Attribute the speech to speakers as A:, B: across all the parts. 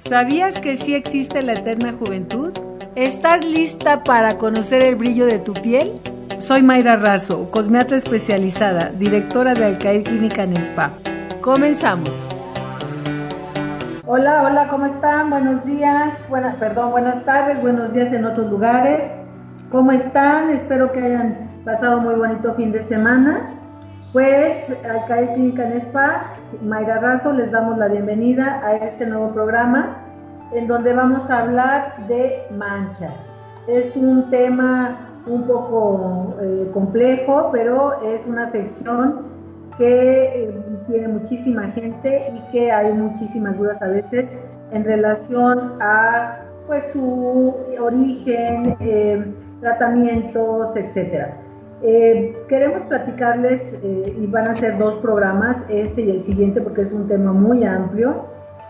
A: ¿Sabías que sí existe la eterna juventud? ¿Estás lista para conocer el brillo de tu piel? Soy Mayra Razo, cosmeatra especializada, directora de Alcaid Clínica en Spa. Comenzamos. Hola, hola, ¿cómo están? Buenos días, buenas, perdón, buenas tardes, buenos días en otros lugares. ¿Cómo están? Espero que hayan pasado muy bonito fin de semana. Pues Clínica en Spa, Mayra Razo, les damos la bienvenida a este nuevo programa en donde vamos a hablar de manchas. Es un tema un poco eh, complejo, pero es una afección que eh, tiene muchísima gente y que hay muchísimas dudas a veces en relación a pues su origen, eh, tratamientos, etcétera. Eh, queremos platicarles, eh, y van a ser dos programas, este y el siguiente, porque es un tema muy amplio.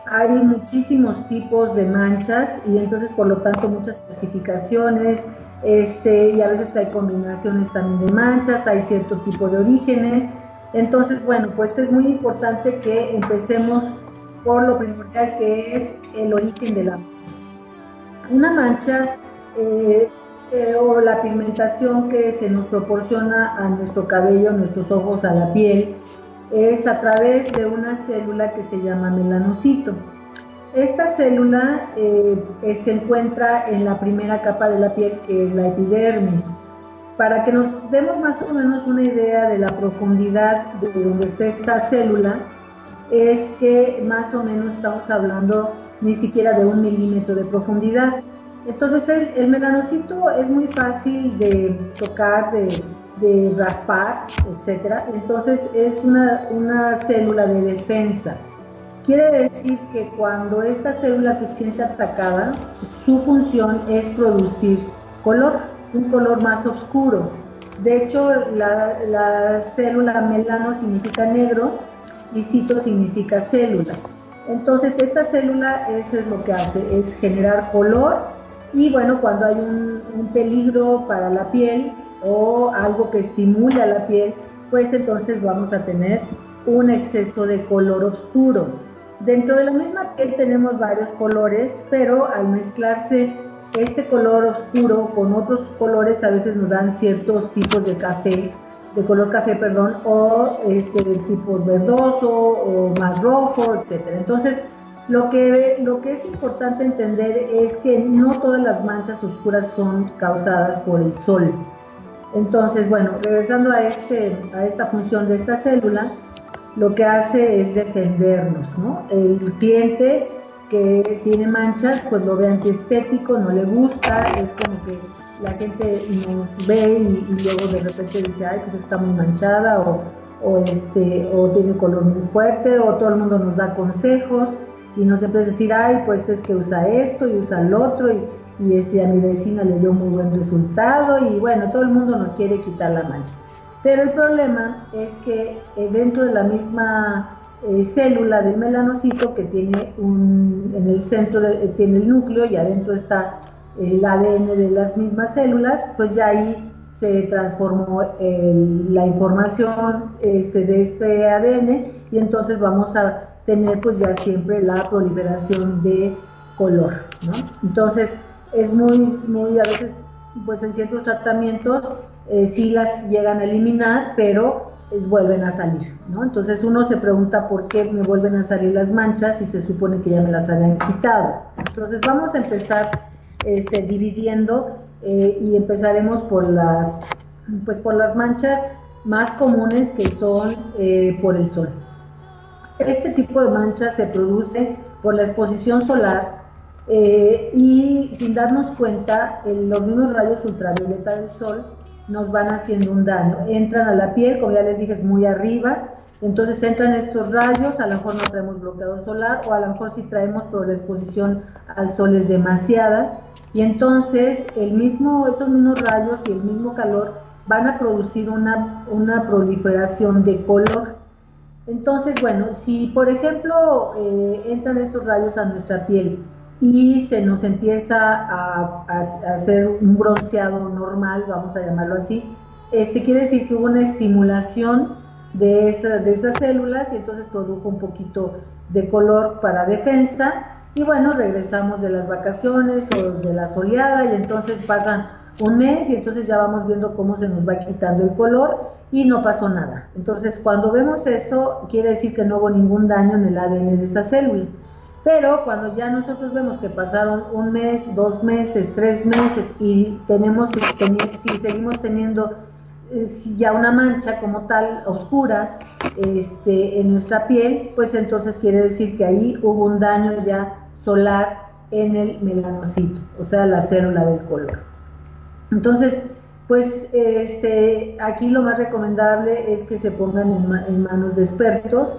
A: Hay muchísimos tipos de manchas y entonces, por lo tanto, muchas clasificaciones, este, y a veces hay combinaciones también de manchas, hay cierto tipo de orígenes. Entonces, bueno, pues es muy importante que empecemos por lo primordial que es el origen de la mancha. Una mancha eh, eh, o la pigmentación que se nos proporciona a nuestro cabello, a nuestros ojos, a la piel, es a través de una célula que se llama melanocito. Esta célula eh, se encuentra en la primera capa de la piel, que es la epidermis. Para que nos demos más o menos una idea de la profundidad de donde está esta célula, es que más o menos estamos hablando ni siquiera de un milímetro de profundidad. Entonces el, melanocito es muy fácil de tocar, de, raspar, etc. Entonces es una, célula de defensa. Quiere decir que cuando esta célula se siente atacada, su función es producir color, un color más oscuro. De hecho, la, la célula melano significa negro y cito significa célula. Entonces, esta célula es lo que hace, es generar color y bueno, cuando hay un, peligro para la piel o algo que estimula la piel, pues entonces vamos a tener un exceso de color oscuro. Dentro de la misma piel tenemos varios colores, pero al mezclarse este color oscuro con otros colores a veces nos dan ciertos tipos de café, de color café, perdón, o este tipo verdoso o más rojo, etcétera. Entonces, lo que, lo que es importante entender es que no todas las manchas oscuras son causadas por el sol. Entonces, bueno, regresando a, este, a esta función de esta célula, lo que hace es defendernos, ¿no? El cliente que tiene manchas, pues lo ve antiestético, no le gusta, es como que la gente nos ve y, luego de repente dice, ay, pues está muy manchada o, o, este, o tiene color muy fuerte o todo el mundo nos da consejos y no siempre es decir, ay, pues es que usa esto y usa el otro y, y este, a mi vecina le dio muy buen resultado y bueno, todo el mundo nos quiere quitar la mancha. Pero el problema es que eh, dentro de la misma eh, célula del melanocito que tiene un, en el centro tiene el núcleo y adentro está el ADN de las mismas células, pues ya ahí se transformó la información este, de este ADN y entonces vamos a tener pues ya siempre la proliferación de color. Entonces es muy, muy a veces pues en ciertos tratamientos eh, sí las llegan a eliminar, pero eh, vuelven a salir. Entonces uno se pregunta por qué me vuelven a salir las manchas y se supone que ya me las habían quitado. Entonces vamos a empezar este, dividiendo eh, y empezaremos por las, pues por las manchas más comunes que son por el sol. Este tipo de mancha se produce por la exposición solar eh, y sin darnos cuenta, los mismos rayos ultravioleta del sol nos van haciendo un daño. Entran a la piel, como ya les dije, es muy arriba, entonces entran estos rayos, a lo mejor no traemos bloqueador solar o a lo mejor si traemos, pero la exposición al sol es demasiada. Y entonces el mismo, estos mismos rayos y el mismo calor van a producir una, una proliferación de color. Entonces, bueno, si por ejemplo eh, entran estos rayos a nuestra piel y se nos empieza a, hacer un bronceado normal, vamos a llamarlo así, este quiere decir que hubo una estimulación de, de esas células y entonces produjo un poquito de color para defensa. Y bueno, regresamos de las vacaciones o de la soleada y entonces pasan un mes y entonces ya vamos viendo cómo se nos va quitando el color y no pasó nada. Entonces, cuando vemos eso, quiere decir que no hubo ningún daño en el ADN de esa célula. Pero cuando ya nosotros vemos que pasaron un mes, dos meses, tres meses y tenemos, si seguimos teniendo eh, ya una mancha como tal oscura este, en nuestra piel, pues entonces quiere decir que ahí hubo un daño ya solar en el melanocito, o sea, la célula del color. Entonces, pues este, aquí lo más recomendable es que se pongan en, manos de expertos,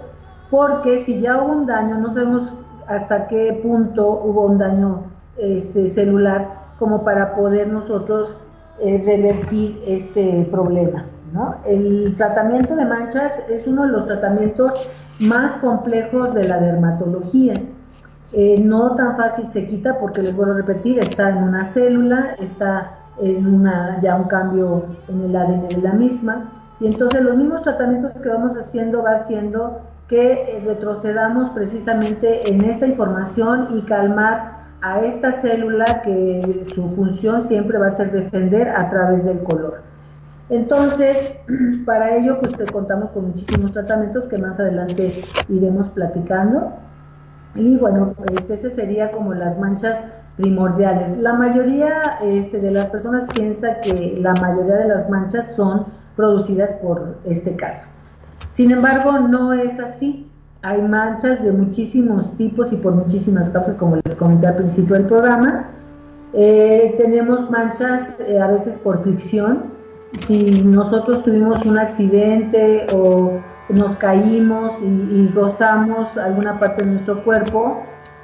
A: porque si ya hubo un daño, no sabemos hasta qué punto hubo un daño este, celular como para poder nosotros eh, revertir este problema. ¿no? El tratamiento de manchas es uno de los tratamientos más complejos de la dermatología. Eh, no tan fácil se quita porque les vuelvo a repetir, está en una célula, está en una, ya un cambio en el ADN de la misma. Y entonces los mismos tratamientos que vamos haciendo va haciendo que eh, retrocedamos precisamente en esta información y calmar a esta célula que su función siempre va a ser defender a través del color. Entonces, para ello, pues te contamos con muchísimos tratamientos que más adelante iremos platicando. Y bueno, este, ese sería como las manchas primordiales. La mayoría este, de las personas piensa que la mayoría de las manchas son producidas por este caso. Sin embargo, no es así. Hay manchas de muchísimos tipos y por muchísimas causas, como les comenté al principio del programa. Eh, tenemos manchas eh, a veces por fricción. Si nosotros tuvimos un accidente o nos caímos y, rozamos alguna parte de nuestro cuerpo,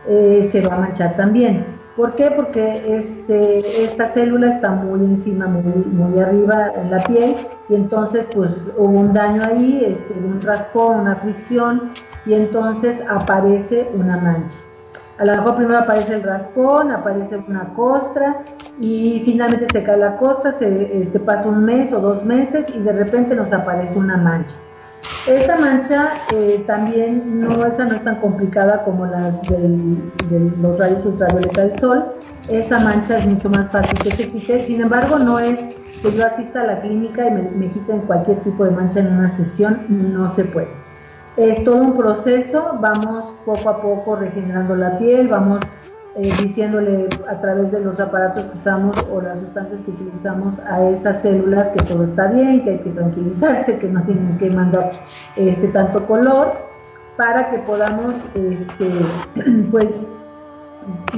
A: eh, se va a manchar también. ¿Por qué? Porque este, esta célula está muy encima, muy, muy arriba en la piel y entonces pues hubo un daño ahí, este, un raspón, una fricción y entonces aparece una mancha. A lo mejor primero aparece el raspón, aparece una costra y finalmente se cae la costra, se este, pasa un mes o dos meses y de repente nos aparece una mancha. Esta mancha eh, también no, esa no es tan complicada como las de los rayos ultravioleta del sol. Esa mancha es mucho más fácil que se quite. Sin embargo, no es que yo asista a la clínica y me, me quiten cualquier tipo de mancha en una sesión. No se puede. Es todo un proceso. Vamos poco a poco regenerando la piel, vamos eh, diciéndole a través de los aparatos que usamos o las sustancias que utilizamos a esas células que todo está bien, que hay que tranquilizarse, que no tienen que mandar este tanto color, para que podamos este, pues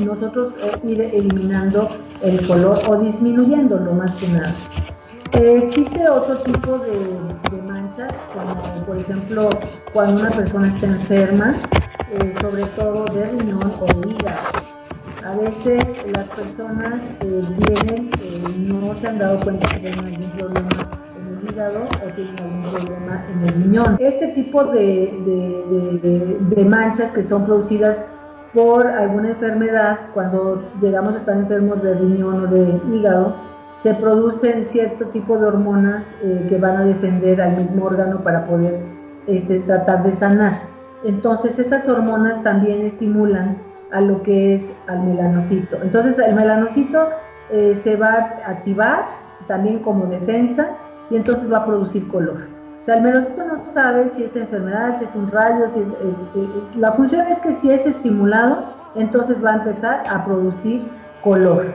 A: nosotros eh, ir eliminando el color o disminuyéndolo más que nada. Eh, existe otro tipo de, de, manchas, como por ejemplo cuando una persona está enferma, sobre todo de riñón o hígado a veces las personas eh, vienen, eh, no se han dado cuenta que tienen algún problema en el hígado o tienen algún problema en el riñón. Este tipo de, de, manchas que son producidas por alguna enfermedad, cuando llegamos a estar enfermos de riñón o de hígado, se producen cierto tipo de hormonas eh, que van a defender al mismo órgano para poder este, tratar de sanar. Entonces, estas hormonas también estimulan a lo que es al melanocito. Entonces el melanocito eh, se va a activar también como defensa y entonces va a producir color. O sea, el melanocito no sabe si es enfermedad, si es un rayo, si es, eh, la función es que si es estimulado, entonces va a empezar a producir color.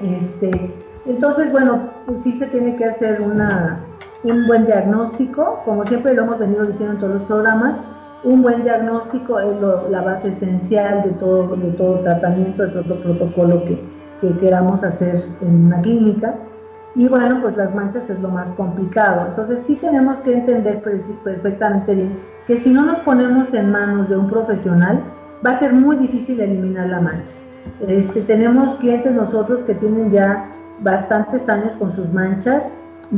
A: Este, entonces, bueno, pues sí se tiene que hacer una, un buen diagnóstico, como siempre lo hemos venido diciendo en todos los programas, un buen diagnóstico es la base esencial de todo, de todo tratamiento, de todo protocolo que, queramos hacer en una clínica. Y bueno, pues las manchas es lo más complicado. Entonces sí tenemos que entender perfectamente bien que si no nos ponemos en manos de un profesional, va a ser muy difícil eliminar la mancha. Este, tenemos clientes nosotros que tienen ya bastantes años con sus manchas,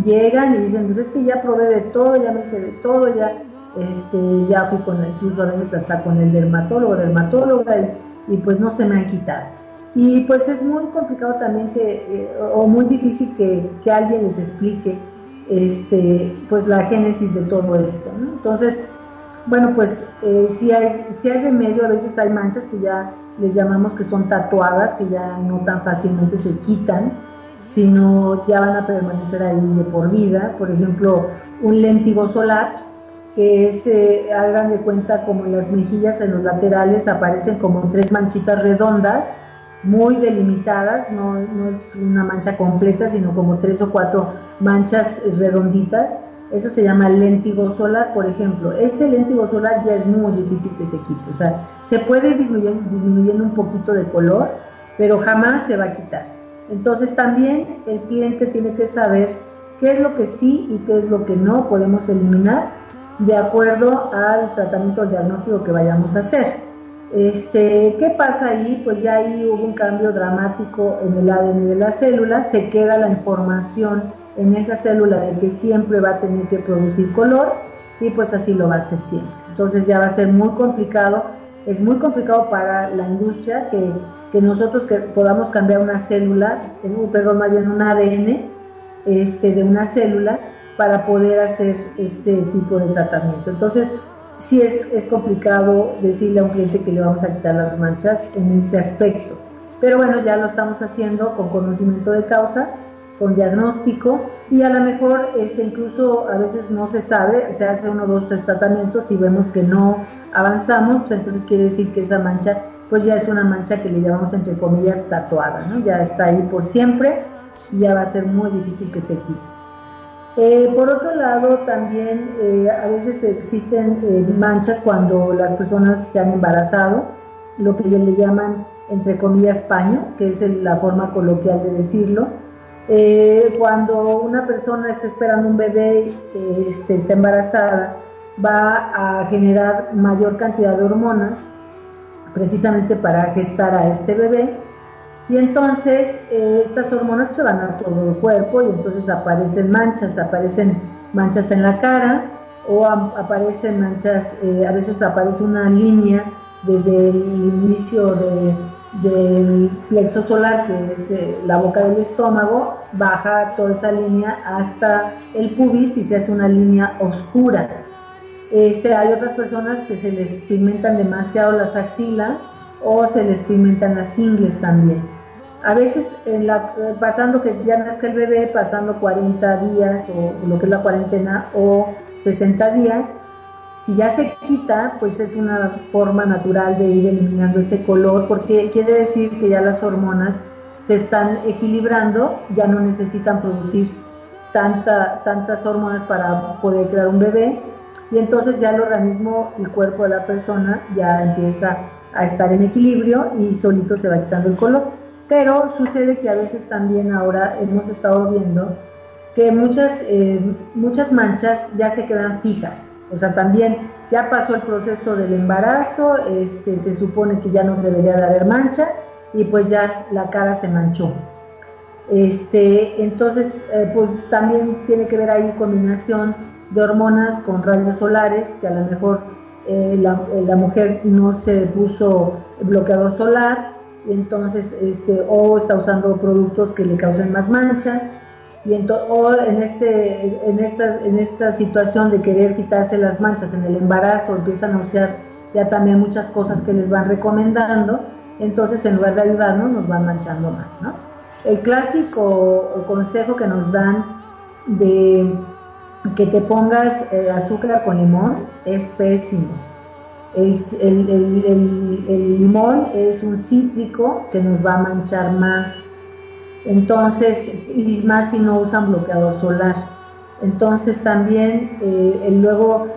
A: llegan y dicen, pues es que ya probé de todo, ya me sé de todo, ya este, ya fui con, incluso a veces hasta con el dermatólogo, dermatóloga, y, pues no se me han quitado. Y pues es muy complicado también que, eh, o muy difícil que, que, alguien les explique este, pues la génesis de todo esto. Entonces, bueno, pues eh, si, hay, si hay remedio, a veces hay manchas que ya les llamamos que son tatuadas, que ya no tan fácilmente se quitan, sino ya van a permanecer ahí de por vida. Por ejemplo, un léntigo solar, que se hagan de cuenta como las mejillas, en los laterales, aparecen como tres manchitas redondas, muy delimitadas, no, no es una mancha completa, sino como tres o cuatro manchas redonditas eso se llama léntigo solar, por ejemplo. Ese léntigo solar ya es muy difícil que se quite. O sea, se puede ir disminuyendo, un poquito de color, pero jamás se va a quitar. Entonces también el cliente tiene que saber qué es lo que sí y qué es lo que no podemos eliminar de acuerdo al tratamiento diagnóstico que vayamos a hacer. Este, ¿Qué pasa ahí? Pues ya ahí hubo un cambio dramático en el ADN de la célula, se queda la información en esa célula de que siempre va a tener que producir color y pues así lo va a hacer siempre. Entonces ya va a ser muy complicado, es muy complicado para la industria que, que nosotros que podamos cambiar una célula, perdón, más bien un ADN este, de una célula para poder hacer este tipo de tratamiento. Entonces, sí es, es complicado decirle a un cliente que le vamos a quitar las manchas en ese aspecto. Pero bueno, ya lo estamos haciendo con conocimiento de causa con diagnóstico y a lo mejor este, incluso a veces no se sabe, se hace uno, dos, tres tratamientos y vemos que no avanzamos, pues entonces quiere decir que esa mancha pues ya es una mancha que le llamamos entre comillas tatuada, ¿no? ya está ahí por siempre y ya va a ser muy difícil que se quite. Eh, por otro lado, también eh, a veces existen eh, manchas cuando las personas se han embarazado, lo que le llaman entre comillas paño, que es la forma coloquial de decirlo, cuando una persona está esperando un bebé, este, está embarazada, va a generar mayor cantidad de hormonas precisamente para gestar a este bebé y entonces eh, estas hormonas se van a todo el cuerpo y entonces aparecen manchas, aparecen manchas en la cara o aparecen manchas, a veces aparece una línea desde el inicio de del plexo solar, que es eh, la boca del estómago, baja toda esa línea hasta el pubis y se hace una línea oscura. Este, hay otras personas que se les pigmentan demasiado las axilas o se les pigmentan las ingles también. A veces, en la, pasando que ya nazca el bebé, pasando 40 días o lo que es la cuarentena o 60 días, si ya se quita, pues es una forma natural de ir eliminando ese color, porque quiere decir que ya las hormonas se están equilibrando, ya no necesitan producir tanta, tantas hormonas para poder crear un bebé, y entonces ya el organismo, el cuerpo de la persona ya empieza a estar en equilibrio y solito se va quitando el color. Pero sucede que a veces también ahora hemos estado viendo que muchas, eh, muchas manchas ya se quedan fijas, o sea, también ya pasó el proceso del embarazo, este, se supone que ya no debería de haber mancha y pues ya la cara se manchó. Este, entonces, eh, pues también tiene que ver ahí combinación de hormonas con rayos solares, que a lo mejor eh, la, mujer no se puso bloqueador solar, entonces, este, o está usando productos que le causen más manchas, y o en, este, en, esta, en esta situación de querer quitarse las manchas en el embarazo, empiezan a usar ya también muchas cosas que les van recomendando, entonces en lugar de ayudarnos nos van manchando más. ¿no? El clásico consejo que nos dan de que te pongas eh, azúcar con limón es pésimo. El, el, el, el, limón es un cítrico que nos va a manchar más entonces, y más si no usan bloqueador solar. Entonces también, eh, luego,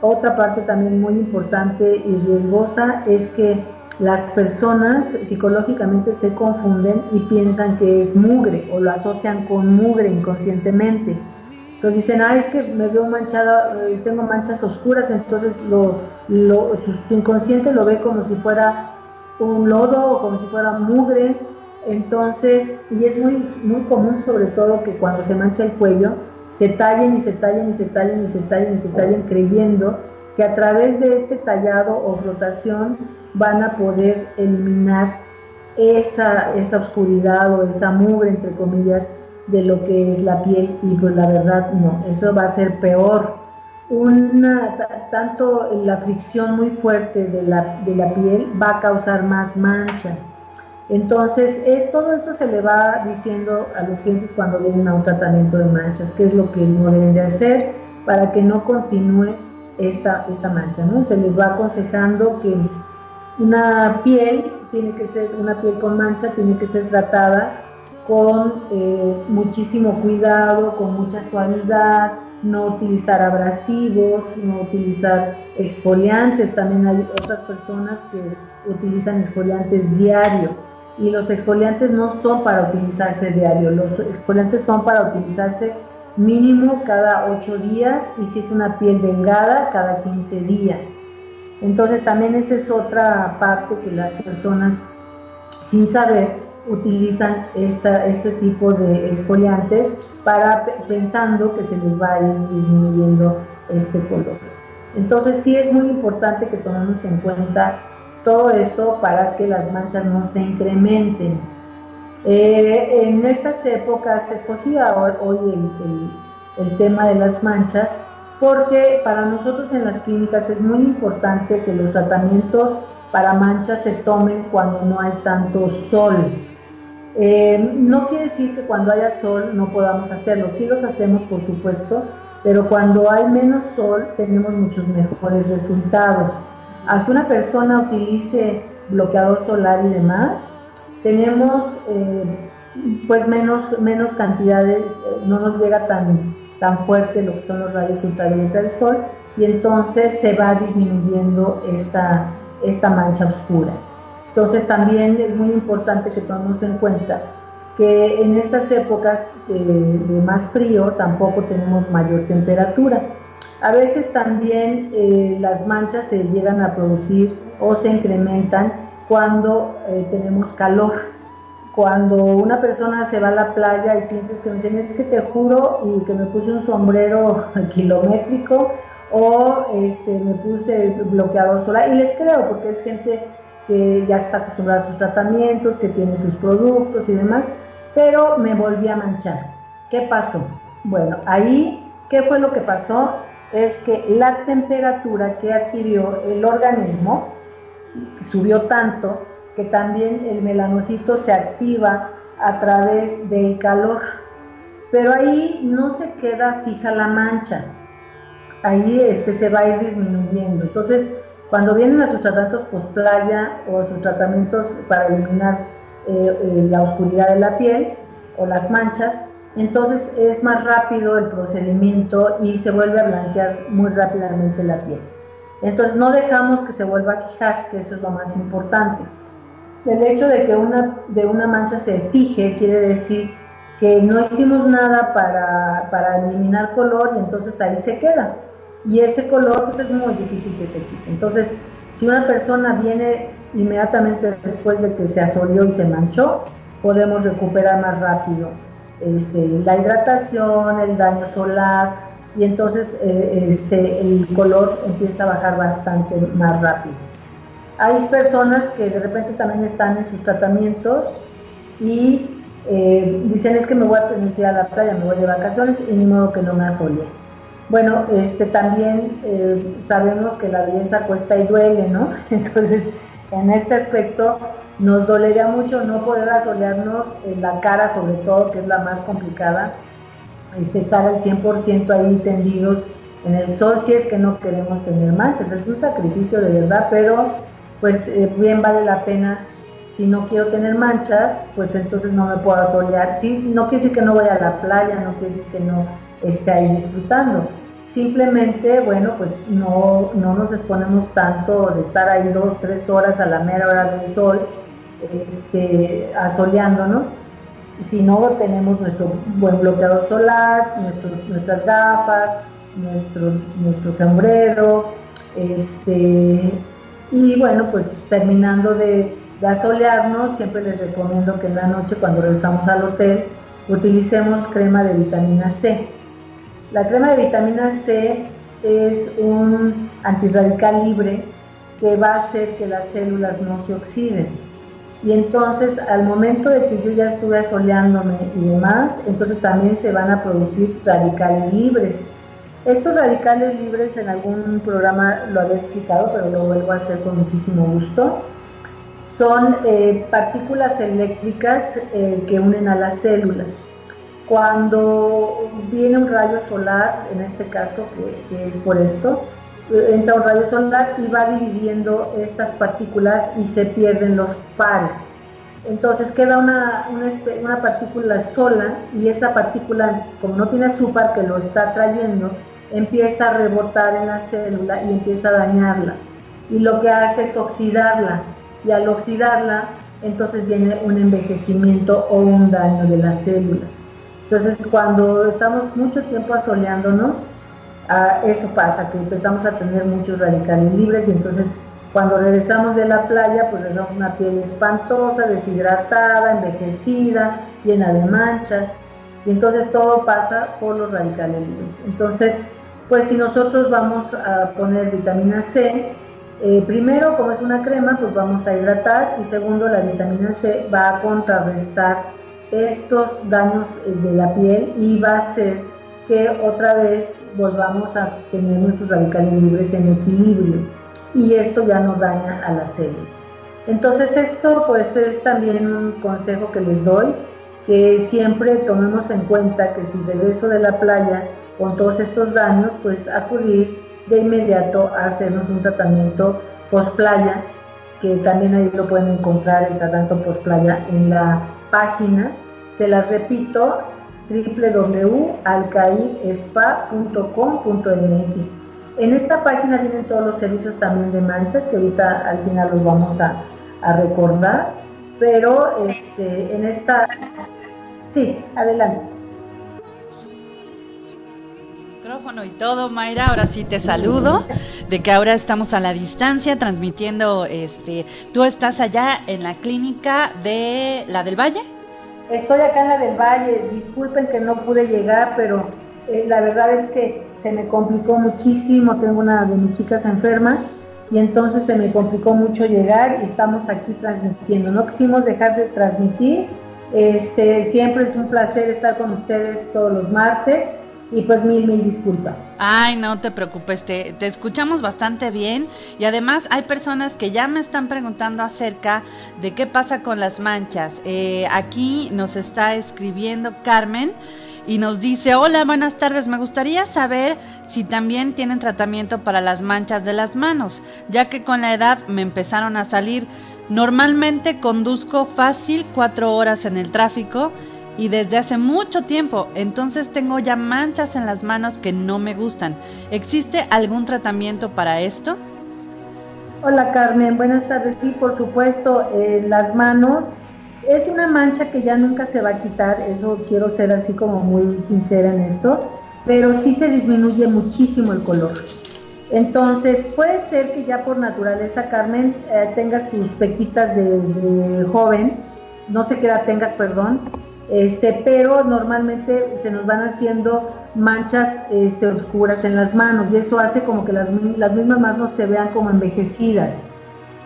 A: otra parte también muy importante y riesgosa es que las personas psicológicamente se confunden y piensan que es mugre o lo asocian con mugre inconscientemente. Entonces dicen, ah, es que me veo manchada, eh, tengo manchas oscuras, entonces lo, su inconsciente lo ve como si fuera un lodo o como si fuera mugre. Entonces, y es muy, muy común sobre todo que cuando se mancha el cuello, se tallen y se tallen y se tallen y se tallen y se tallen creyendo que a través de este tallado o flotación van a poder eliminar esa, esa oscuridad o esa mugre, entre comillas, de lo que es la piel y pues la verdad no, eso va a ser peor una, tanto la fricción muy fuerte de la, de la piel va a causar más mancha. Entonces, es, todo eso se le va diciendo a los clientes cuando vienen a un tratamiento de manchas, qué es lo que no deben de hacer para que no continúe esta, esta mancha, ¿no? Se les va aconsejando que una piel tiene que ser, una piel con mancha tiene que ser tratada con eh, muchísimo cuidado, con mucha suavidad, no utilizar abrasivos, no utilizar exfoliantes. También hay otras personas que utilizan exfoliantes diario y los exfoliantes no son para utilizarse diario, los exfoliantes son para utilizarse mínimo cada 8 días y si es una piel delgada cada 15 días. Entonces también esa es otra parte que las personas sin saber utilizan esta, este tipo de exfoliantes para pensando que se les va a ir disminuyendo este color. Entonces sí es muy importante que tomemos en cuenta todo esto para que las manchas no se incrementen. Eh, en estas épocas escogía hoy el, el tema de las manchas porque para nosotros en las clínicas es muy importante que los tratamientos para manchas se tomen cuando no hay tanto sol. Eh, no quiere decir que cuando haya sol no podamos hacerlo, sí los hacemos por supuesto, pero cuando hay menos sol tenemos muchos mejores resultados. Aunque una persona utilice bloqueador solar y demás, tenemos eh, pues menos, menos cantidades, eh, no nos llega tan, tan fuerte lo que son los rayos ultravioleta del sol y entonces se va disminuyendo esta, esta mancha oscura. Entonces también es muy importante que tomemos en cuenta que en estas épocas de, más frío tampoco tenemos mayor temperatura. A veces también eh, las manchas se llegan a producir o se incrementan cuando eh, tenemos calor. Cuando una persona se va a la playa, hay clientes que me dicen, es que te juro y que me puse un sombrero kilométrico o este, me puse bloqueador solar y les creo porque es gente que ya está acostumbrada a sus tratamientos, que tiene sus productos y demás, pero me volví a manchar. ¿Qué pasó? Bueno, ahí, ¿qué fue lo que pasó? Es que la temperatura que adquirió el organismo subió tanto que también el melanocito se activa a través del calor. Pero ahí no se queda fija la mancha, ahí este, se va a ir disminuyendo. Entonces, cuando vienen a sus tratamientos post-playa o sus tratamientos para eliminar eh, eh, la oscuridad de la piel o las manchas, entonces es más rápido el procedimiento y se vuelve a blanquear muy rápidamente la piel. Entonces no dejamos que se vuelva a fijar, que eso es lo más importante. El hecho de que una, de una mancha se fije quiere decir que no hicimos nada para, para eliminar color y entonces ahí se queda y ese color pues es muy difícil que se quite. Entonces, si una persona viene inmediatamente después de que se asolió y se manchó, podemos recuperar más rápido este, la hidratación, el daño solar y entonces eh, este, el color empieza a bajar bastante más rápido. Hay personas que de repente también están en sus tratamientos y eh, dicen es que me voy a tener que ir a la playa, me voy de vacaciones y ni modo que no me asole. Bueno, este, también eh, sabemos que la belleza cuesta y duele, ¿no? Entonces, en este aspecto nos dolería mucho no poder asolearnos en la cara, sobre todo, que es la más complicada, este, estar al 100% ahí tendidos en el sol si es que no queremos tener manchas. Es un sacrificio de verdad, pero pues eh, bien vale la pena. Si no quiero tener manchas, pues entonces no me puedo asolear. Sí, no quiere decir que no voy a la playa, no quiere decir que no esté ahí disfrutando. Simplemente, bueno, pues no, no nos exponemos tanto de estar ahí dos, tres horas a la mera hora del sol, este, asoleándonos, no tenemos nuestro buen bloqueador solar, nuestras gafas, nuestro, nuestro sombrero, este, y bueno, pues terminando de, de asolearnos, siempre les recomiendo que en la noche cuando regresamos al hotel utilicemos crema de vitamina C la crema de vitamina C es un antirradical libre que va a hacer que las células no se oxiden. Y entonces al momento de que yo ya estuve asoleándome y demás, entonces también se van a producir radicales libres. Estos radicales libres en algún programa lo había explicado, pero lo vuelvo a hacer con muchísimo gusto. Son eh, partículas eléctricas eh, que unen a las células. Cuando viene un rayo solar, en este caso, que, es por esto, eh, entra un rayo solar y va dividiendo estas partículas y se pierden los pares. Entonces queda una, una, partícula sola y esa partícula, como no tiene azúcar que lo está trayendo, empieza a rebotar en la célula y empieza a dañarla. Y lo que hace es oxidarla. Y al oxidarla, entonces viene un envejecimiento o un daño de las células. Entonces, cuando estamos mucho tiempo asoleándonos, ah, eso pasa, que empezamos a tener muchos radicales libres y entonces cuando regresamos de la playa, pues regresamos una piel espantosa, deshidratada, envejecida, llena de manchas. Y entonces todo pasa por los radicales libres. Entonces, pues si nosotros vamos a poner vitamina C, eh, primero, como es una crema, pues vamos a hidratar y segundo, la vitamina C va a contrarrestar estos daños eh, de la piel y va a hacer que otra vez volvamos a tener nuestros radicales libres en equilibrio y esto ya no daña a la célula. Entonces esto pues es también un consejo que les doy, que siempre tomemos en cuenta que si regreso de la playa con todos estos daños, pues acudir de inmediato a hacernos un tratamiento post playa, que también ahí lo pueden encontrar el tratamiento post playa en la página, se las repito, www.alcaidespa.com.mx. En esta página vienen todos los servicios también de manchas, que ahorita al final los vamos a, recordar, pero este, en esta... Sí, adelante.
B: Micrófono y todo, Mayra. Ahora sí te saludo. De que ahora estamos a la distancia transmitiendo. Este, tú estás allá en la clínica de la del Valle.
A: Estoy acá en la del Valle, disculpen que no pude llegar, pero eh, la verdad es que se me complicó muchísimo, tengo una de mis chicas enfermas y entonces se me complicó mucho llegar y estamos aquí transmitiendo. No quisimos dejar de transmitir, este, siempre es un placer estar con ustedes todos los martes y pues mil, mil disculpas.
B: Ay, no te preocupes, te, te, escuchamos bastante bien y además hay personas que ya me están preguntando acerca de qué pasa con las manchas. Eh, aquí nos está escribiendo Carmen y nos dice, hola, buenas tardes, me gustaría saber si también tienen tratamiento para las manchas de las manos, ya que con la edad me empezaron a salir. Normalmente conduzco fácil cuatro horas en el tráfico y desde hace mucho tiempo, entonces tengo ya manchas en las manos que no me gustan. ¿Existe algún tratamiento para esto?
A: Hola Carmen, buenas tardes. Sí, por supuesto, eh, las manos es una mancha que ya nunca se va a quitar, eso quiero ser así como muy sincera en esto, pero sí se disminuye muchísimo el color. Entonces, puede ser que ya por naturaleza, Carmen, eh, tengas tus pequitas desde joven, no sé qué edad tengas, perdón, este, pero normalmente se nos van haciendo manchas este, oscuras en las manos y eso hace como que las, las mismas manos se vean como envejecidas.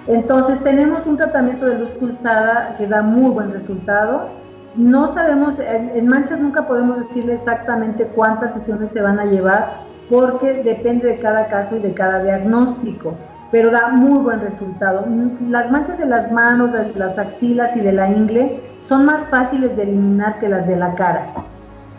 A: Entonces tenemos un tratamiento de luz pulsada que da muy buen resultado. No sabemos, en, manchas nunca podemos decirle exactamente cuántas sesiones se van a llevar porque depende de cada caso y de cada diagnóstico, pero da muy buen resultado. Las manchas de las manos, de las axilas y de la ingle son más fáciles de eliminar que las de la cara.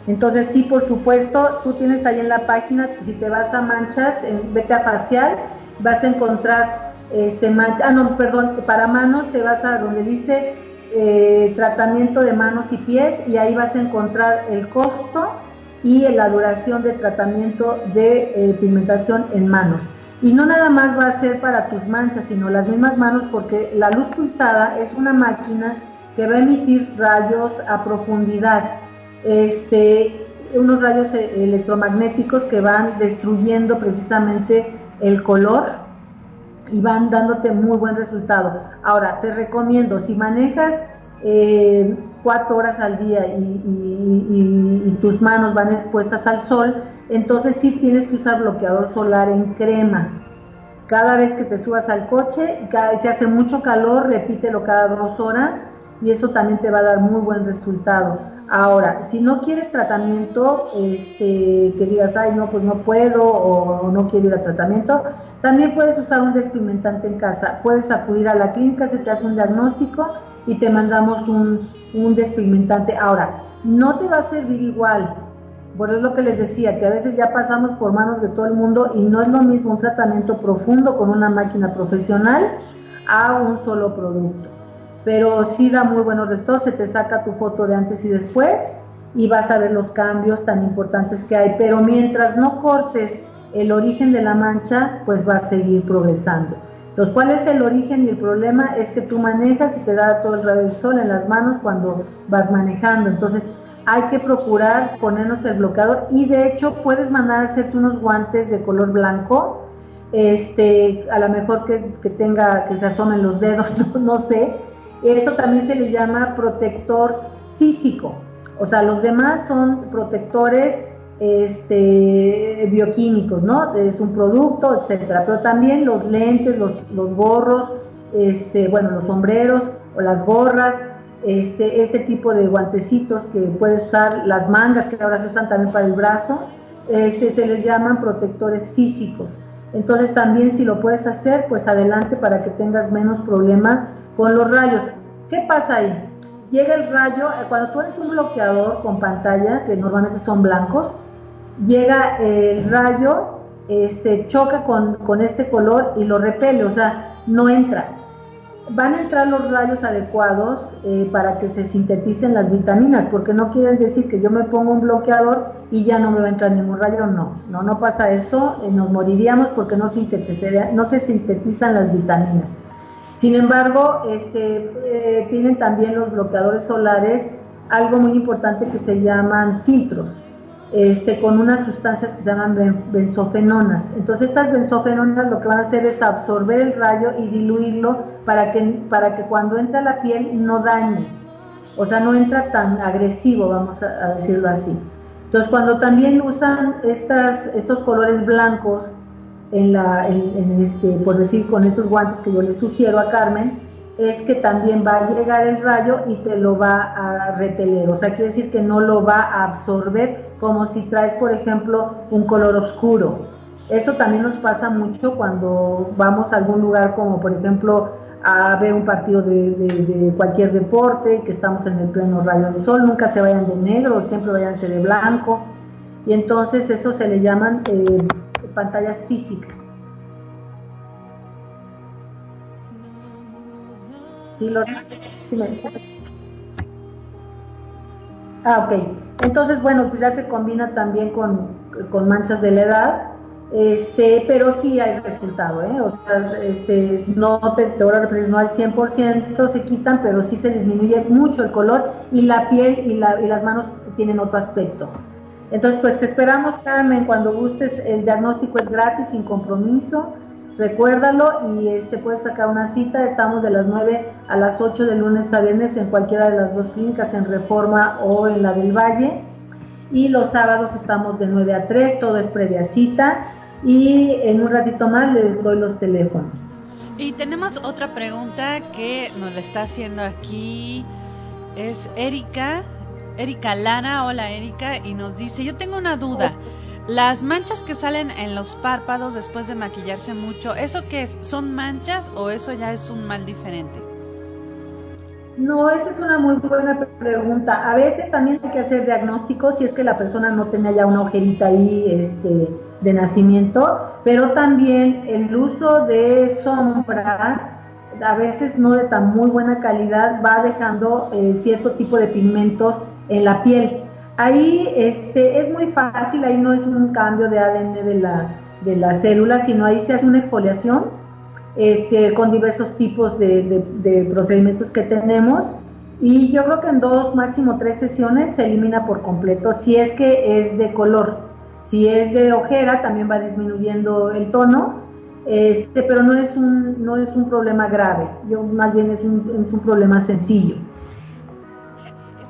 A: Entonces sí, por supuesto, tú tienes ahí en la página, si te vas a manchas, en, vete a facial, vas a encontrar este mancha, ah no, perdón, para manos te vas a donde dice eh, tratamiento de manos y pies y ahí vas a encontrar el costo y la duración de tratamiento de eh, pigmentación en manos. Y no nada más va a ser para tus manchas, sino las mismas manos porque la luz pulsada es una máquina que va a emitir rayos a profundidad, este, unos rayos e-, electromagnéticos que van destruyendo precisamente el color y van dándote muy buen resultado. Ahora, te recomiendo, si manejas eh, cuatro horas al día y, tus manos van expuestas al sol, entonces sí tienes que usar bloqueador solar en crema. Cada vez que te subas al coche, cada, si hace mucho calor, repítelo cada dos horas y eso también te va a dar muy buen resultado. Ahora, si no quieres tratamiento, este, que digas, ay, no, pues no puedo o, no quiero ir a tratamiento, también puedes usar un despigmentante en casa. Puedes acudir a la clínica, se te hace un diagnóstico y te mandamos un, un despigmentante. Ahora, no te va a servir igual. Por eso es lo que les decía, que a veces ya pasamos por manos de todo el mundo y no es lo mismo un tratamiento profundo con una máquina profesional a un solo producto pero sí da muy buenos resultados, se te saca tu foto de antes y después y vas a ver los cambios tan importantes que hay, pero mientras no cortes el origen de la mancha, pues va a seguir progresando. Entonces, ¿cuál es el origen y el problema? Es que tú manejas y te da todo el rayo del sol en las manos cuando vas manejando. Entonces, hay que procurar ponernos el bloqueador y de hecho puedes mandar a hacerte unos guantes de color blanco, este, a lo mejor que, tenga, que se asomen los dedos, no sé, eso también se le llama protector físico. O sea, los demás son protectores este, bioquímicos, ¿no? Es un producto, etcétera. Pero también los lentes, los, los gorros, este, bueno, los sombreros o las gorras, este, este tipo de guantecitos que puedes usar, las mangas que ahora se usan también para el brazo, este, se les llaman protectores físicos. Entonces también si lo puedes hacer, pues adelante para que tengas menos problema con los rayos. ¿Qué pasa ahí? Llega el rayo, eh, cuando tú eres un bloqueador con pantalla, que normalmente son blancos, llega el rayo, este, choca con, con este color y lo repele, o sea, no entra. Van a entrar los rayos adecuados eh, para que se sinteticen las vitaminas, porque no quieren decir que yo me pongo un bloqueador y ya no me va a entrar ningún rayo, no, no, no pasa eso, eh, nos moriríamos porque no, se sintetizan las vitaminas. Sin embargo, este, eh, tienen también los bloqueadores solares algo muy importante que se llaman filtros, este, con unas sustancias que se llaman benzofenonas. Entonces estas benzofenonas lo que van a hacer es absorber el rayo y diluirlo para que, para que cuando entra la piel no dañe, o sea, no entra tan agresivo, vamos a, decirlo así. Entonces cuando también usan estas, estos colores blancos, este, por decir, con estos guantes que yo le sugiero a Carmen, es que también va a llegar el rayo y te lo va a reteler. O sea, quiere decir que no lo va a absorber como si traes, por ejemplo, un color oscuro. Eso también nos pasa mucho cuando vamos a algún lugar como, por ejemplo, a ver un partido de, cualquier deporte, que estamos en el pleno rayo del sol. Nunca se vayan de negro, siempre váyanse de blanco. Y entonces eso se le llaman... Eh, pantallas físicas. ¿Sí, Lorena? Sí, me dice. Ah, ok. Entonces, bueno, pues ya se combina también con, con manchas de la edad, este, pero sí hay resultado, ¿eh? O sea, este, no te, te voy a repetir, no al 100% se quitan, pero sí se disminuye mucho el color y la piel y, la, y las manos tienen otro aspecto. Entonces, pues te esperamos, Carmen, cuando gustes. El diagnóstico es gratis, sin compromiso. Recuérdalo y este puedes sacar una cita. Estamos de las 9 a las 8 de lunes a viernes en cualquiera de las dos clínicas, en Reforma o en la del Valle. Y los sábados estamos de 9 a 3, todo es previa cita. Y en un ratito más les doy los teléfonos.
B: Y tenemos otra pregunta que nos la está haciendo aquí. Es Erika Erika Lara, hola Erika, y nos dice, yo tengo una duda. Las manchas que salen en los párpados después de maquillarse mucho, ¿eso qué es? ¿Son manchas o eso ya es un mal diferente?
A: No, esa es una muy buena pregunta. A veces también hay que hacer diagnósticos si es que la persona no tenía ya una ojerita ahí este, de nacimiento, pero también el uso de sombras, a veces no de tan muy buena calidad, va dejando eh, cierto tipo de pigmentos en la piel. Ahí este, es muy fácil, ahí no es un cambio de ADN de la, de la célula, sino ahí se hace una exfoliación este, con diversos tipos de, de, procedimientos que tenemos. Y yo creo que en dos, máximo tres sesiones se elimina por completo, si es que es de color. Si es de ojera, también va disminuyendo el tono, este, pero no es un, no es un problema grave, yo, más bien es un, es un problema sencillo.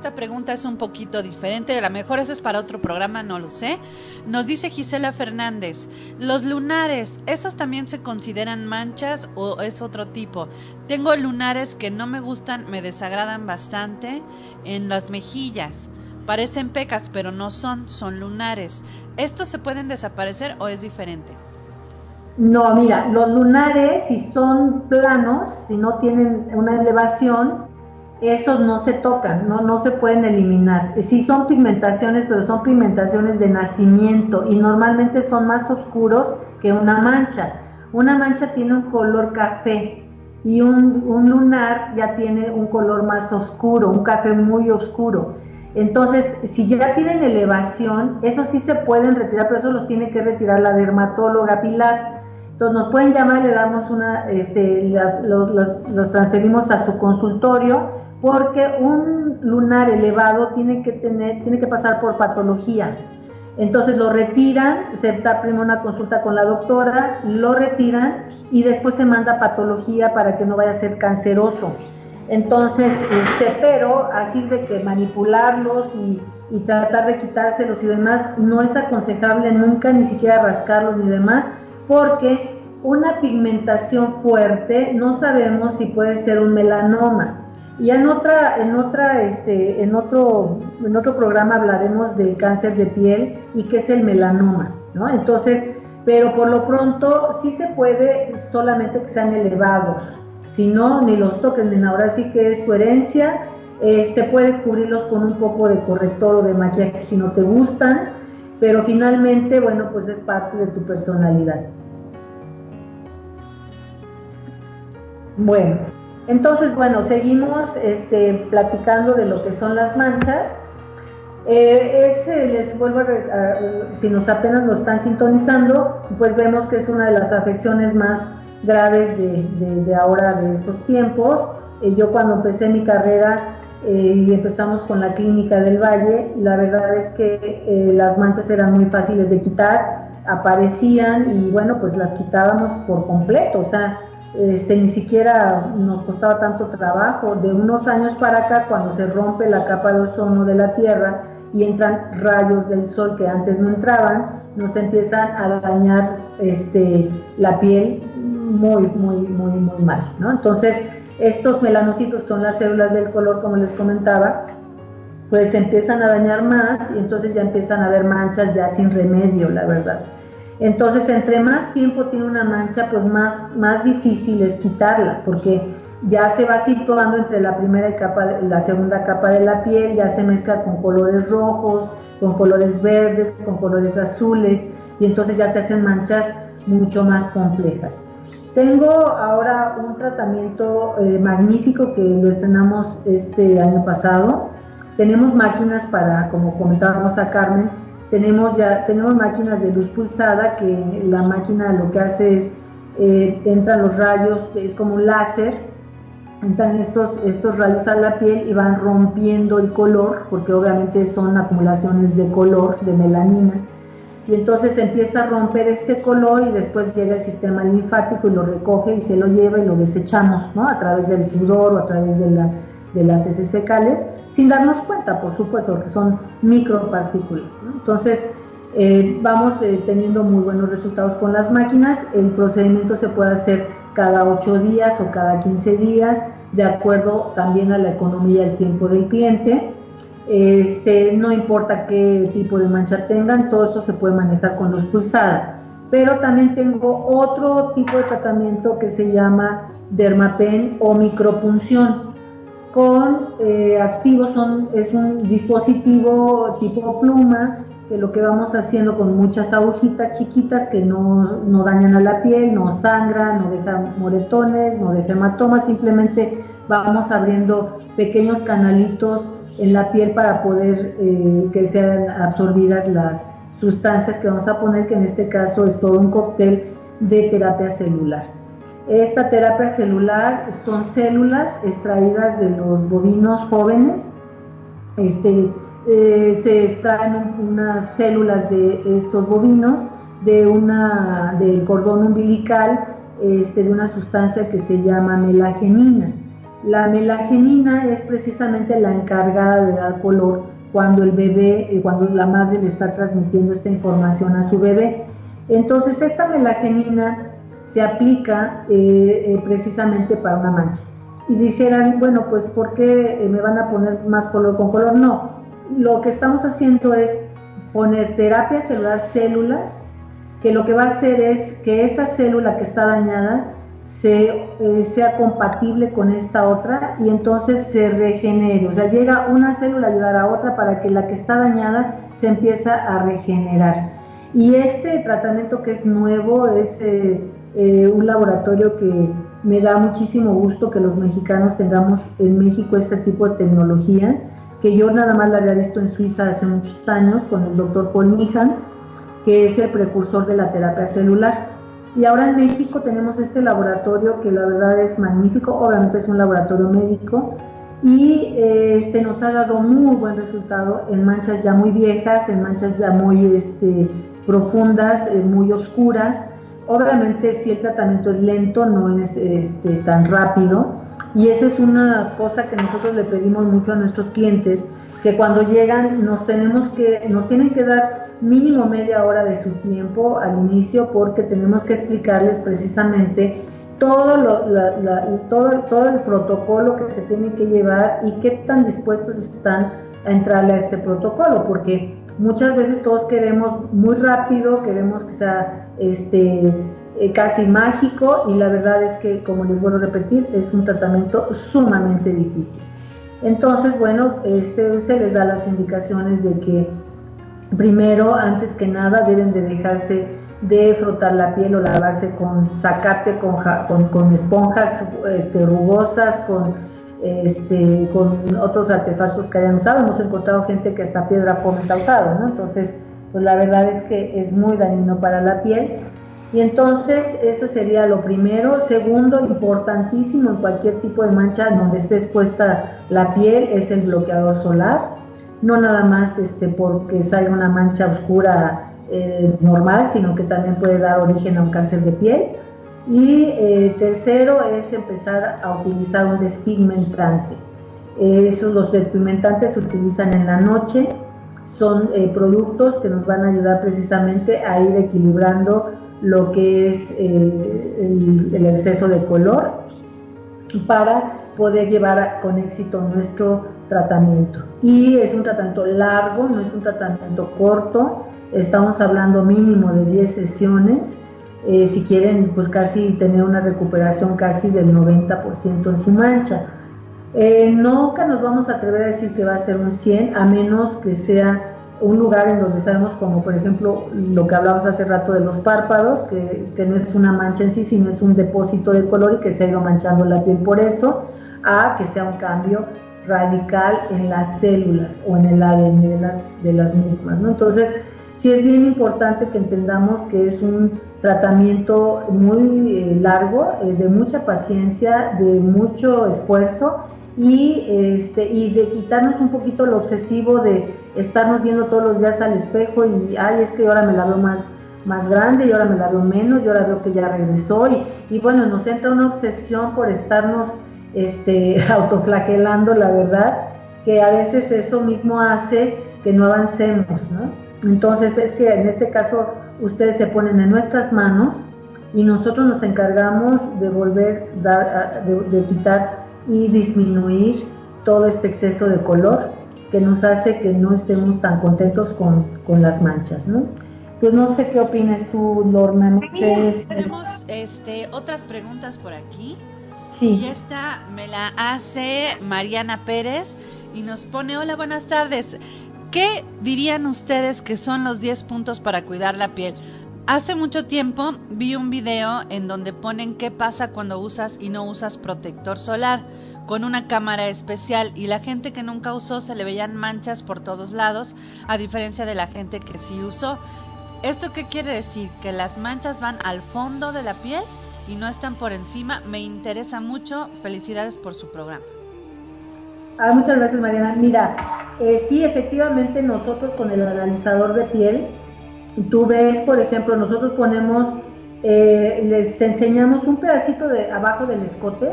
B: Esta pregunta es un poquito diferente, a lo mejor eso es para otro programa, no lo sé. Nos dice Gisela Fernández, los lunares, ¿esos también se consideran manchas o es otro tipo? Tengo lunares que no me gustan, me desagradan bastante en las mejillas. parecen pecas, pero no son, son lunares. ¿Estos se pueden desaparecer o es diferente?
A: No, mira, los lunares, si son planos, si no tienen una elevación, esos no se tocan, no, no se pueden eliminar. Sí son pigmentaciones, pero son pigmentaciones de nacimiento y normalmente son más oscuros que una mancha. Una mancha tiene un color café y un, un lunar ya tiene un color más oscuro, un café muy oscuro. Entonces, si ya tienen elevación, eso sí se pueden retirar, pero eso los tiene que retirar la dermatóloga pilar. Entonces nos pueden llamar, le damos una, este, las, los, los, transferimos a su consultorio, porque un lunar elevado tiene que tener, tiene que pasar por patología. Entonces lo retiran, se da primero una consulta con la doctora, lo retiran y después se manda patología para que no vaya a ser canceroso. Entonces, este, pero así de que manipularlos y, y tratar de quitárselos y demás, no es aconsejable nunca ni siquiera rascarlos ni demás, porque una pigmentación fuerte no sabemos si puede ser un melanoma. Y en otra, en otra, este, en otro, en otro programa hablaremos del cáncer de piel y qué es el melanoma, ¿no? Entonces, pero por lo pronto sí se puede solamente que sean elevados, si no, ni los toques, ni ahora sí que es tu herencia, este, puedes cubrirlos con un poco de corrector o de maquillaje si no te gustan, pero finalmente, bueno, pues es parte de tu personalidad. Bueno, entonces, bueno, seguimos este, platicando de lo que son las manchas. Eh, les vuelvo a, si nos apenas lo están sintonizando, pues vemos que es una de las afecciones más graves de, ahora, de estos tiempos. Eh, yo cuando empecé mi carrera eh, y empezamos con la clínica del Valle, la verdad es que las manchas eran muy fáciles de quitar, aparecían y bueno, pues las quitábamos por completo, o sea, este, ni siquiera nos costaba tanto trabajo. De unos años para acá, cuando se rompe la capa de ozono de la Tierra y entran rayos del sol que antes no entraban, nos empiezan a dañar este, la piel muy, muy, muy, muy mal. ¿no? Entonces, estos melanocitos, son las células del color, como les comentaba, pues empiezan a dañar más y entonces ya empiezan a haber manchas ya sin remedio, la verdad. Entonces, entre más tiempo tiene una mancha, pues más, más difícil es quitarla, porque ya se va situando entre la primera capa, la segunda capa de la piel, ya se mezcla con colores rojos, con colores verdes, con colores azules, y entonces ya se hacen manchas mucho más complejas. Tengo ahora un tratamiento eh, magnífico que lo estrenamos este año pasado. Tenemos máquinas para, como comentábamos a Carmen, tenemos ya tenemos máquinas de luz pulsada que la máquina lo que hace es eh, entran los rayos es como un láser entran estos estos rayos a la piel y van rompiendo el color porque obviamente son acumulaciones de color de melanina y entonces empieza a romper este color y después llega el sistema linfático y lo recoge y se lo lleva y lo desechamos ¿no? a través del sudor o a través de la de las heces fecales, sin darnos cuenta, por supuesto, que son micropartículas. Entonces, eh, vamos eh, teniendo muy buenos resultados con las máquinas. El procedimiento se puede hacer cada 8 días o cada 15 días, de acuerdo también a la economía y el tiempo del cliente. Este, no importa qué tipo de mancha tengan, todo eso se puede manejar con luz pulsada. Pero también tengo otro tipo de tratamiento que se llama dermapen o micropunción con eh, activos son, es un dispositivo tipo pluma que lo que vamos haciendo con muchas agujitas chiquitas que no, no dañan a la piel, no sangran, no dejan moretones, no dejan hematomas, simplemente vamos abriendo pequeños canalitos en la piel para poder eh, que sean absorbidas las sustancias que vamos a poner, que en este caso es todo un cóctel de terapia celular. Esta terapia celular son células extraídas de los bovinos jóvenes. Este, eh, se extraen unas células de estos bovinos de una, del cordón umbilical este, de una sustancia que se llama melagenina. La melagenina es precisamente la encargada de dar color cuando el bebé, eh, cuando la madre le está transmitiendo esta información a su bebé. Entonces esta melagenina se aplica eh, eh, precisamente para una mancha. Y dijeran, bueno, pues ¿por qué eh, me van a poner más color con color? No, lo que estamos haciendo es poner terapia celular células, que lo que va a hacer es que esa célula que está dañada se, sea compatible con esta otra y entonces se regenere. O sea, llega una célula a ayudar a otra para que la que está dañada se empieza a regenerar. Y este tratamiento que es nuevo es eh, un laboratorio que me da muchísimo gusto que los mexicanos tengamos en México este tipo de tecnología, que yo nada más la había visto en Suiza hace muchos años con el doctor Paul Mihans, que es el precursor de la terapia celular. Y ahora en México tenemos este laboratorio que la verdad es magnífico, obviamente es un laboratorio médico y eh, este nos ha dado muy buen resultado en manchas ya muy viejas, en manchas ya muy este, profundas, eh, muy oscuras Obviamente si el tratamiento es lento, no es este, tan rápido. Y esa es una cosa que nosotros le pedimos mucho a nuestros clientes, que cuando llegan nos tenemos que nos tienen que dar mínimo media hora de su tiempo al inicio porque tenemos que explicarles precisamente todo, lo, todo, todo el protocolo que se tiene que llevar y qué tan dispuestos están a entrarle a este protocolo, porque muchas veces todos queremos muy rápido, queremos que sea este, eh, casi mágico y la verdad es que, como les vuelvo a repetir, es un tratamiento sumamente difícil. Entonces, bueno, este, se les da las indicaciones de que primero, antes que nada, deben de dejarse de frotar la piel o lavarse con zacate, con, con, esponjas este, rugosas, con, este, con otros artefactos que hayan usado. Hemos encontrado gente que hasta piedra pómez ha usado, ¿no? Entonces, pues la verdad es que es muy dañino para la piel. Y entonces eso sería lo primero. Segundo, importantísimo en cualquier tipo de mancha donde esté expuesta la piel es el bloqueador solar. No nada más este, porque salga una mancha oscura eh, normal, sino que también puede dar origen a un cáncer de piel. Y eh, tercero es empezar a utilizar un despigmentante. Esos, los despigmentantes se utilizan en la noche son eh, productos que nos van a ayudar precisamente a ir equilibrando lo que es eh, el, exceso de color para poder llevar con éxito nuestro tratamiento. Y es un tratamiento largo, no es un tratamiento corto, estamos hablando mínimo de 10 sesiones. Eh, si quieren, pues casi tener una recuperación casi del 90% en su mancha. nunca nos vamos a atrever a decir que va a ser un 100, a menos que sea un lugar en donde sabemos como por ejemplo lo que hablamos hace rato de los párpados, que, no es una mancha en sí, sino es un depósito de color y que se ha ido manchando la piel por eso, a que sea un cambio radical en las células o en el ADN de las, de las mismas. ¿no? Entonces, sí es bien importante que entendamos que es un tratamiento muy eh, largo, eh, de mucha paciencia, de mucho esfuerzo y, este, y de quitarnos un poquito lo obsesivo de estarnos viendo todos los días al espejo y, ay, es que ahora me la veo más, más grande y ahora me la veo menos y ahora veo que ya regresó y, y bueno, nos entra una obsesión por estarnos este, autoflagelando, la verdad, que a veces eso mismo hace que no avancemos, ¿no? Entonces es que en este caso ustedes se ponen en nuestras manos y nosotros nos encargamos de volver, dar, de, de quitar y disminuir todo este exceso de color que nos hace que no estemos tan contentos con, con las manchas, ¿no? Pues no sé qué opinas tú, Lorna.
B: tenemos este, otras preguntas por aquí. Sí. Y esta me la hace Mariana Pérez y nos pone, hola, buenas tardes. ¿Qué dirían ustedes que son los 10 puntos para cuidar la piel? Hace mucho tiempo vi un video en donde ponen qué pasa cuando usas y no usas protector solar con una cámara especial y la gente que nunca usó se le veían manchas por todos lados, a diferencia de la gente que sí usó. ¿Esto qué quiere decir? Que las manchas van al fondo de la piel y no están por encima. Me interesa mucho. Felicidades por su programa.
A: Ah, muchas gracias, Mariana. Mira, eh, sí, efectivamente nosotros con el analizador de piel, tú ves, por ejemplo, nosotros ponemos, eh, les enseñamos un pedacito de abajo del escote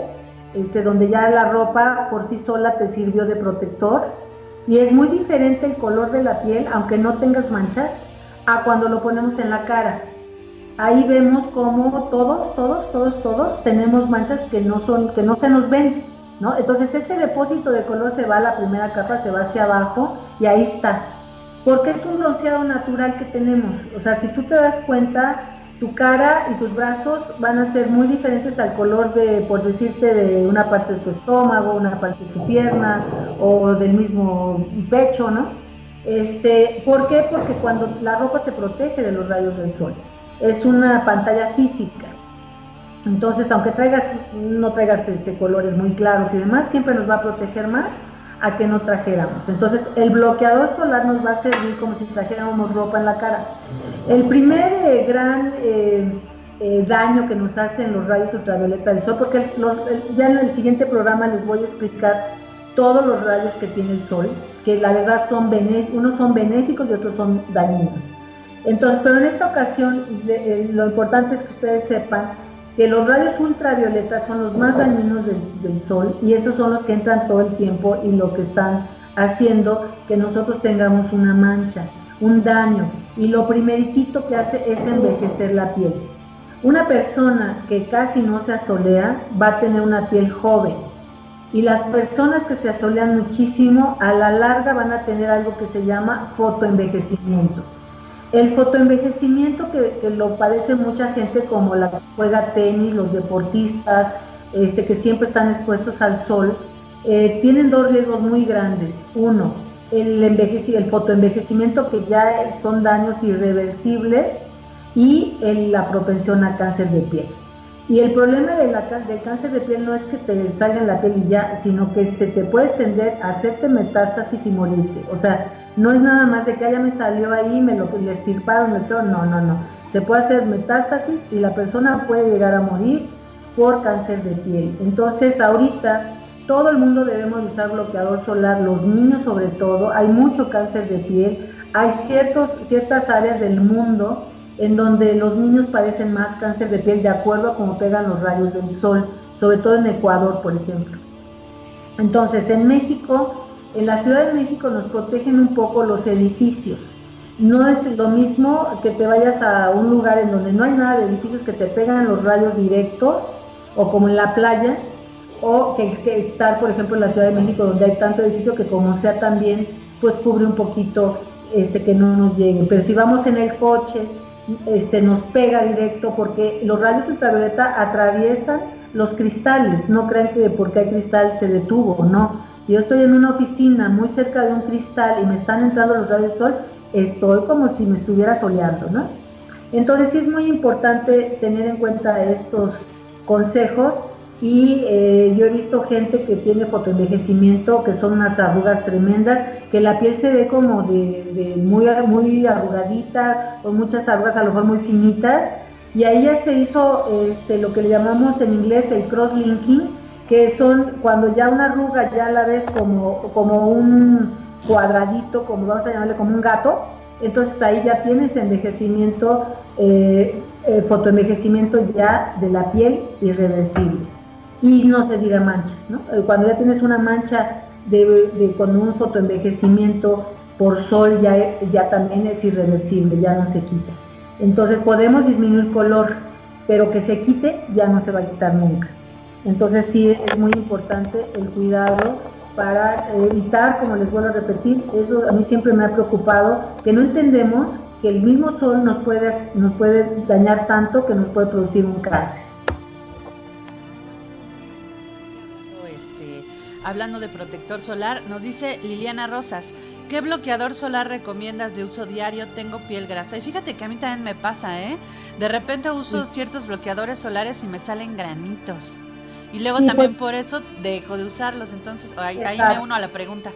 A: este, donde ya la ropa por sí sola te sirvió de protector y es muy diferente el color de la piel, aunque no tengas manchas, a cuando lo ponemos en la cara. Ahí vemos como todos, todos, todos, todos tenemos manchas que no son, que no se nos ven. ¿No? Entonces ese depósito de color se va a la primera capa, se va hacia abajo y ahí está. Porque es un bronceado natural que tenemos. O sea, si tú te das cuenta, tu cara y tus brazos van a ser muy diferentes al color de, por decirte, de una parte de tu estómago, una parte de tu pierna o del mismo pecho, ¿no? Este, ¿Por qué? Porque cuando la ropa te protege de los rayos del sol. Es una pantalla física. Entonces, aunque traigas, no traigas este, colores muy claros y demás, siempre nos va a proteger más a que no trajéramos. Entonces, el bloqueador solar nos va a servir como si trajéramos ropa en la cara. El primer eh, gran eh, eh, daño que nos hacen los rayos ultravioleta del sol, porque ya en el siguiente programa les voy a explicar todos los rayos que tiene el sol, que la verdad son unos son benéficos y otros son dañinos. Entonces, pero en esta ocasión lo importante es que ustedes sepan que los rayos ultravioletas son los más dañinos del, sol y esos son los que entran todo el tiempo y lo que están haciendo que nosotros tengamos una mancha, un daño. Y lo primeritito que hace es envejecer la piel. Una persona que casi no se asolea va a tener una piel joven. Y las personas que se asolean muchísimo, a la larga van a tener algo que se llama fotoenvejecimiento. El fotoenvejecimiento que, lo padece mucha gente como la que juega tenis, los deportistas, este, que siempre están expuestos al sol, eh, tienen dos riesgos muy grandes. Uno, el, el fotoenvejecimiento que ya son daños irreversibles y la propensión a cáncer de piel. Y el problema del cáncer de piel no es que te salga en la piel y ya, sino que se te puede extender a hacerte metástasis y morirte. O sea, no es nada más de que ya me salió ahí, me lo le estirparon, me todo. No, no, no. Se puede hacer metástasis y la persona puede llegar a morir por cáncer de piel. Entonces, ahorita todo el mundo debemos usar bloqueador solar, los niños sobre todo. Hay mucho cáncer de piel. Hay ciertos, ciertas áreas del mundo en donde los niños padecen más cáncer de piel de acuerdo a cómo pegan los rayos del sol, sobre todo en Ecuador, por ejemplo. Entonces, en México, en la Ciudad de México nos protegen un poco los edificios. No es lo mismo que te vayas a un lugar en donde no hay nada de edificios que te pegan los rayos directos, o como en la playa, o que, que estar, por ejemplo, en la Ciudad de México, donde hay tanto edificio que como sea también, pues cubre un poquito este que no nos llegue. Pero si vamos en el coche, este, nos pega directo porque los rayos ultravioleta atraviesan los cristales. No crean que porque hay cristal se detuvo, no. Si yo estoy en una oficina muy cerca de un cristal y me están entrando los rayos del sol, estoy como si me estuviera soleando, ¿no? Entonces sí es muy importante tener en cuenta estos consejos y eh, yo he visto gente que tiene fotoenvejecimiento, que son unas arrugas tremendas, que la piel se ve como de, muy, muy arrugadita, con muchas arrugas a lo mejor muy finitas, y ahí ya se hizo este, lo que le llamamos en inglés el cross-linking, que son cuando ya una arruga ya la ves como, como un cuadradito, como vamos a llamarle como un gato, entonces ahí ya tienes envejecimiento, eh, eh, fotoenvejecimiento ya de la piel irreversible y no se diga manchas, ¿no? Eh, cuando ya tienes una mancha de, con un fotoenvejecimiento por sol ya, ya también es irreversible, ya no se quita. Entonces podemos disminuir color, pero que se quite ya no se va a quitar nunca. Entonces sí es muy importante el cuidado para evitar, como les vuelvo a repetir, eso a mí siempre me ha preocupado, que no entendemos que el mismo sol nos puede, nos puede dañar tanto que nos puede producir un cáncer.
B: hablando de protector solar, nos dice Liliana Rosas, ¿qué bloqueador solar recomiendas de uso diario? Tengo piel grasa. Y fíjate que a mí también me pasa, ¿eh? De repente uso ciertos bloqueadores solares y me salen granitos. Y luego también pues por eso dejo de usarlos. Entonces, ahí, ahí me uno a la pregunta.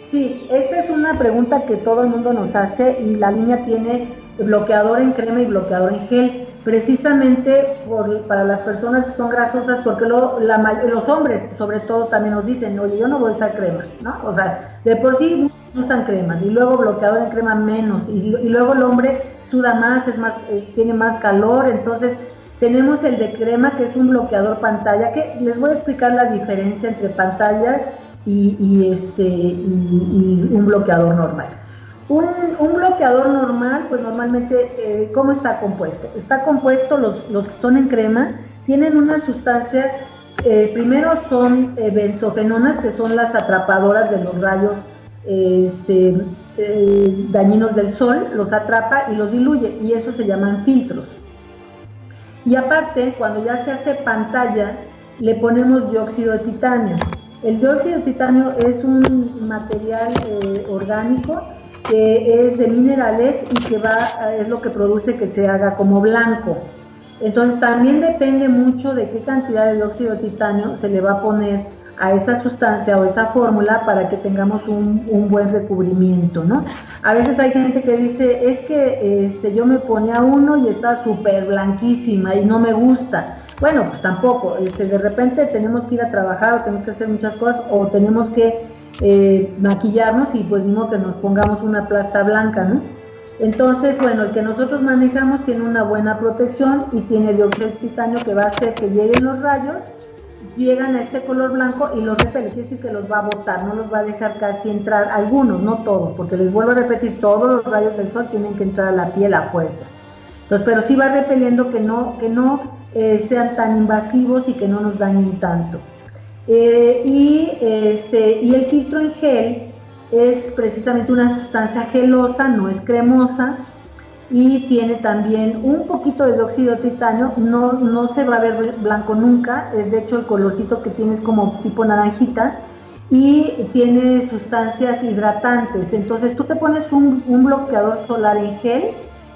A: Sí, esa es una pregunta que todo el mundo nos hace y la línea tiene bloqueador en crema y bloqueador en gel precisamente para las personas que son grasosas, porque los hombres sobre todo también nos dicen, oye, yo no voy a usar crema, ¿no? O sea, de por sí usan cremas y luego bloqueador en crema menos y, luego el hombre suda más, es más, eh, tiene más calor, entonces tenemos el de crema que es un bloqueador pantalla, que les voy a explicar la diferencia entre pantallas y, este, y un bloqueador normal. Un, bloqueador normal, pues normalmente, eh, ¿cómo está compuesto? Está compuesto, los, los que son en crema, tienen una sustancia eh, primero son eh, benzofenonas, que son las atrapadoras de los rayos este, eh, dañinos del sol, los atrapa y los diluye, y eso se llaman filtros. Y aparte, cuando ya se hace pantalla, le ponemos dióxido de titanio. El dióxido de titanio es un material orgánico que es de minerales y que va, es lo que produce que se haga como blanco. Entonces también depende mucho de qué cantidad de dióxido de titanio se le va a poner a esa sustancia o esa fórmula para que tengamos un, buen recubrimiento, ¿no? A veces hay gente que dice, es que este, yo me ponía uno y está súper blanquísima y no me gusta. Bueno, pues tampoco, este, de repente tenemos que ir a trabajar o tenemos que hacer muchas cosas o tenemos que eh, maquillarnos y pues mismo que nos pongamos una plasta blanca, ¿no? Entonces, bueno, el que nosotros manejamos tiene una buena protección y tiene dióxido de titanio que va a hacer que lleguen los rayos, llegan a este color blanco y los repele, quiere decir que los va a botar, no los va a dejar casi entrar, algunos, no todos, porque les vuelvo a repetir, todos los rayos del sol tienen que entrar a la piel a fuerza. Entonces, pero sí va repeliendo que no, que no eh, sean tan invasivos y que no nos dañen tanto. Eh, y, este, y el filtro en gel es precisamente una sustancia gelosa, no es cremosa y tiene también un poquito de dióxido de titanio, no, no se va a ver blanco nunca, de hecho el colorcito que tiene es como tipo naranjita y tiene sustancias hidratantes, entonces tú te pones un, un bloqueador solar en gel,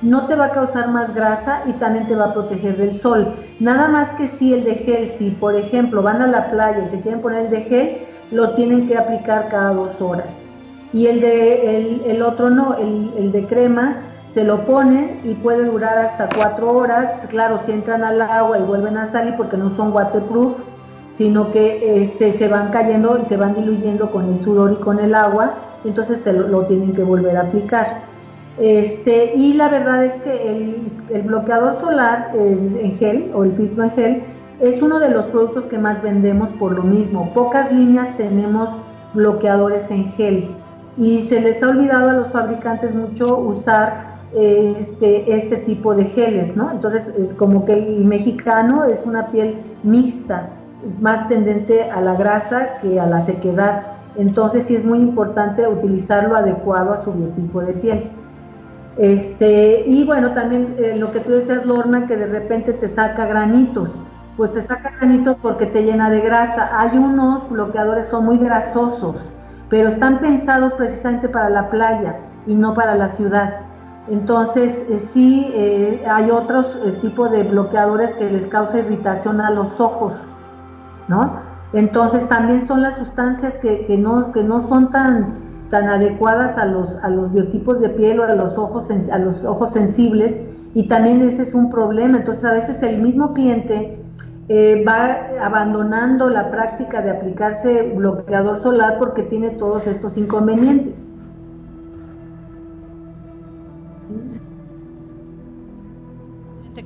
A: no te va a causar más grasa y también te va a proteger del sol. Nada más que si el de gel, si por ejemplo van a la playa y se quieren poner el de gel, lo tienen que aplicar cada dos horas y el de el, otro no, el, de crema se lo ponen y puede durar hasta cuatro horas, claro, si entran al agua y vuelven a salir porque no son waterproof, sino que este, se van cayendo y se van diluyendo con el sudor y con el agua, entonces te lo, tienen que volver a aplicar. Este, y la verdad es que el, el bloqueador solar en gel o el filtro en gel es uno de los productos que más vendemos por lo mismo. Pocas líneas tenemos bloqueadores en gel y se les ha olvidado a los fabricantes mucho usar este, este tipo de geles, ¿no? Entonces, eh, como que el mexicano es una piel mixta, más tendente a la grasa que a la sequedad. Entonces, sí es muy importante utilizarlo adecuado a su biotipo de piel. Este, y bueno, también eh, lo que tú decías, Lorna, que de repente te saca granitos. Pues te saca granitos porque te llena de grasa. Hay unos bloqueadores, son muy grasosos pero están pensados precisamente para la playa y no para la ciudad. Entonces, eh, sí eh, hay otros eh, tipos de bloqueadores que les causa irritación a los ojos, ¿no? Entonces, también son las sustancias que, no, que no son tan, tan adecuadas a los, a los biotipos de piel o a los, ojos, a los ojos sensibles, y también ese es un problema. Entonces, a veces el mismo cliente eh, va abandonando la práctica de aplicarse bloqueador solar porque tiene todos estos inconvenientes.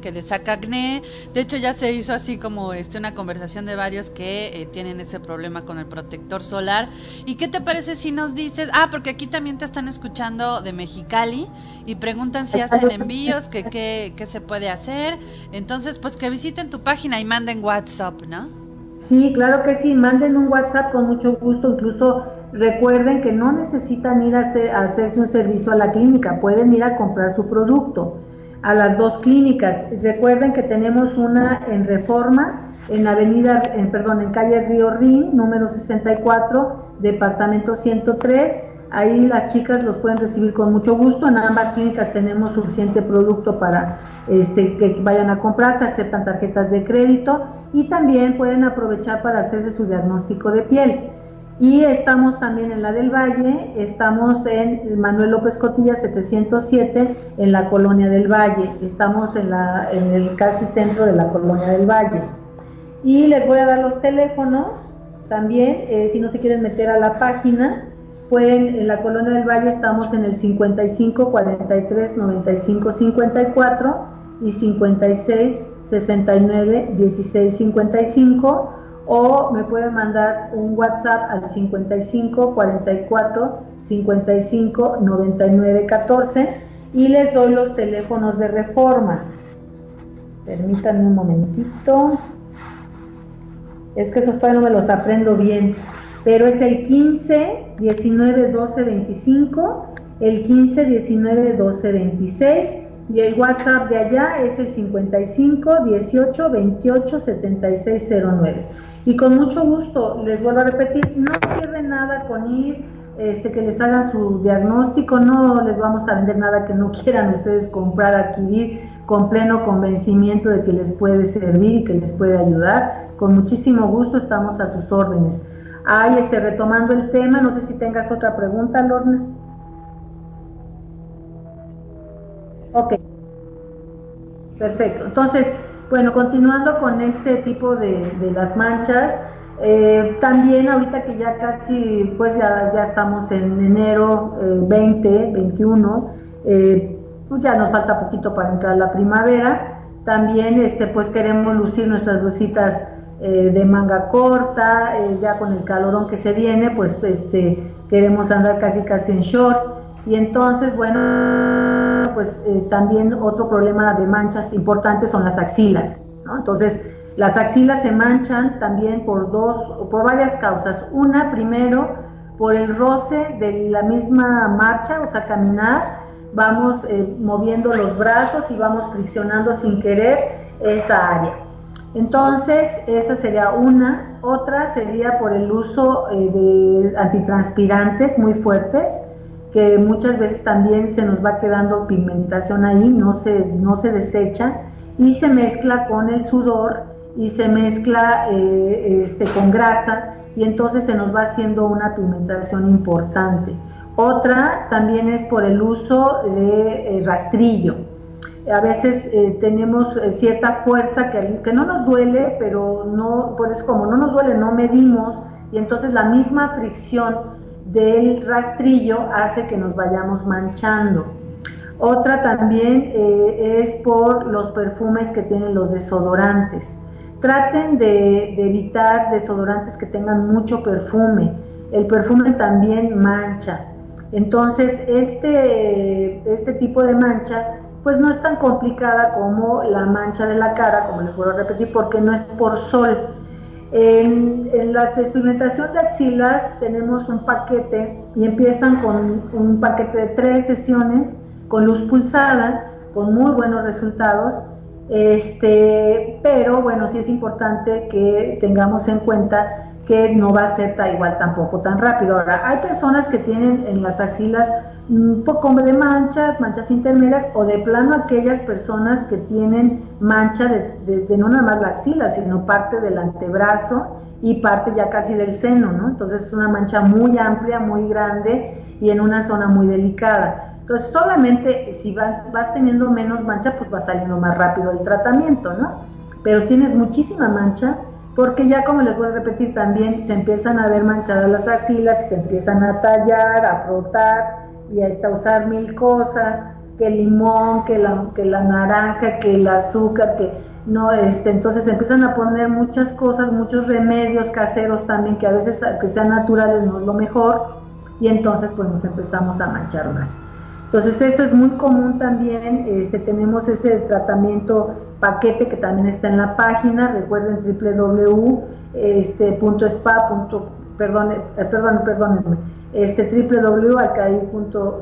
B: Que le saca acné. De hecho, ya se hizo así como este una conversación de varios que eh, tienen ese problema con el protector solar. ¿Y qué te parece si nos dices? Ah, porque aquí también te están escuchando de Mexicali y preguntan si hacen envíos, que qué se puede hacer. Entonces, pues que visiten tu página y manden WhatsApp, ¿no?
A: Sí, claro que sí, manden un WhatsApp con mucho gusto, incluso recuerden que no necesitan ir a, hacer, a hacerse un servicio a la clínica, pueden ir a comprar su producto a las dos clínicas. Recuerden que tenemos una en Reforma, en Avenida, en, perdón, en calle Río Rin, número 64, departamento 103. Ahí las chicas los pueden recibir con mucho gusto. En ambas clínicas tenemos suficiente producto para este, que vayan a comprar, se aceptan tarjetas de crédito y también pueden aprovechar para hacerse su diagnóstico de piel. Y estamos también en la del Valle, estamos en Manuel López Cotilla 707 en la Colonia del Valle, estamos en, la, en el casi centro de la Colonia del Valle. Y les voy a dar los teléfonos también, eh, si no se quieren meter a la página, pueden, en la Colonia del Valle estamos en el 55 43 95 54 y 56 69 16 55 o me pueden mandar un WhatsApp al 55 44 55 99 14 y les doy los teléfonos de reforma. Permítanme un momentito. es que esos todavía no me los aprendo bien, pero es el 15 19 12 25, el 15 19 12 26 y el WhatsApp de allá es el 55 18 28 76 09. Y con mucho gusto, les vuelvo a repetir, no pierden nada con ir, este, que les hagan su diagnóstico, no les vamos a vender nada que no quieran ustedes comprar, adquirir, con pleno convencimiento de que les puede servir y que les puede ayudar. Con muchísimo gusto estamos a sus órdenes. Ay, este, retomando el tema, no sé si tengas otra pregunta, Lorna. Ok. Perfecto. Entonces, bueno, continuando con este tipo de, las manchas, eh, también ahorita que ya casi, pues ya, ya estamos en enero 20, 21, eh, pues ya nos falta poquito para entrar la primavera. También este, pues queremos lucir nuestras blusitas eh, de manga corta, eh, ya con el calorón que se viene, pues este, queremos andar casi casi en short. Y entonces, bueno, pues eh, también otro problema de manchas importantes son las axilas. ¿no? Entonces, las axilas se manchan también por dos, por varias causas. Una, primero, por el roce de la misma marcha, o sea, caminar vamos eh, moviendo los brazos y vamos friccionando sin querer esa área. Entonces, esa sería una. Otra sería por el uso eh, de antitranspirantes muy fuertes, que muchas veces también se nos va quedando pigmentación ahí, no se, no se desecha y se mezcla con el sudor y se mezcla eh, este, con grasa y entonces se nos va haciendo una pigmentación importante. Otra también es por el uso de eh, rastrillo. A veces eh, tenemos cierta fuerza que, que, no nos duele, pero no, pues como no nos duele, no medimos y entonces la misma fricción del rastrillo hace que nos vayamos manchando. Otra también es por los perfumes que tienen los desodorantes. Traten de, de evitar desodorantes que tengan mucho perfume. El perfume también mancha. Entonces, este, este tipo de mancha, pues no es tan complicada como la mancha de la cara, como les puedo repetir, porque no es por sol. En, en la experimentación de axilas tenemos un paquete y empiezan con un paquete de tres sesiones con luz pulsada, con muy buenos resultados. Este, pero bueno, sí es importante que tengamos en cuenta que no va a ser igual tampoco tan rápido. Ahora, hay personas que tienen en las axilas un poco de manchas, manchas intermedias, o de plano aquellas personas que tienen mancha desde no nada más la axila, sino parte del antebrazo y parte ya casi del seno, ¿no? Entonces es una mancha muy amplia, muy grande y en una zona muy delicada. Entonces solamente si vas, vas teniendo menos mancha, pues va saliendo más rápido el tratamiento, ¿no? Pero si tienes muchísima mancha, porque ya como les voy a repetir también se empiezan a ver manchadas las axilas, se empiezan a tallar, a frotar y a usar mil cosas, que el limón, que la, que la naranja, que el azúcar, que no, este, entonces empiezan a poner muchas cosas, muchos remedios caseros también, que a veces que sean naturales no es lo mejor, y entonces pues nos empezamos a manchar más. Entonces eso es muy común también, este, tenemos ese tratamiento paquete que también está en la página, recuerden www.spa. Este, perdón, eh, perdón, perdónenme, este www.alcaí.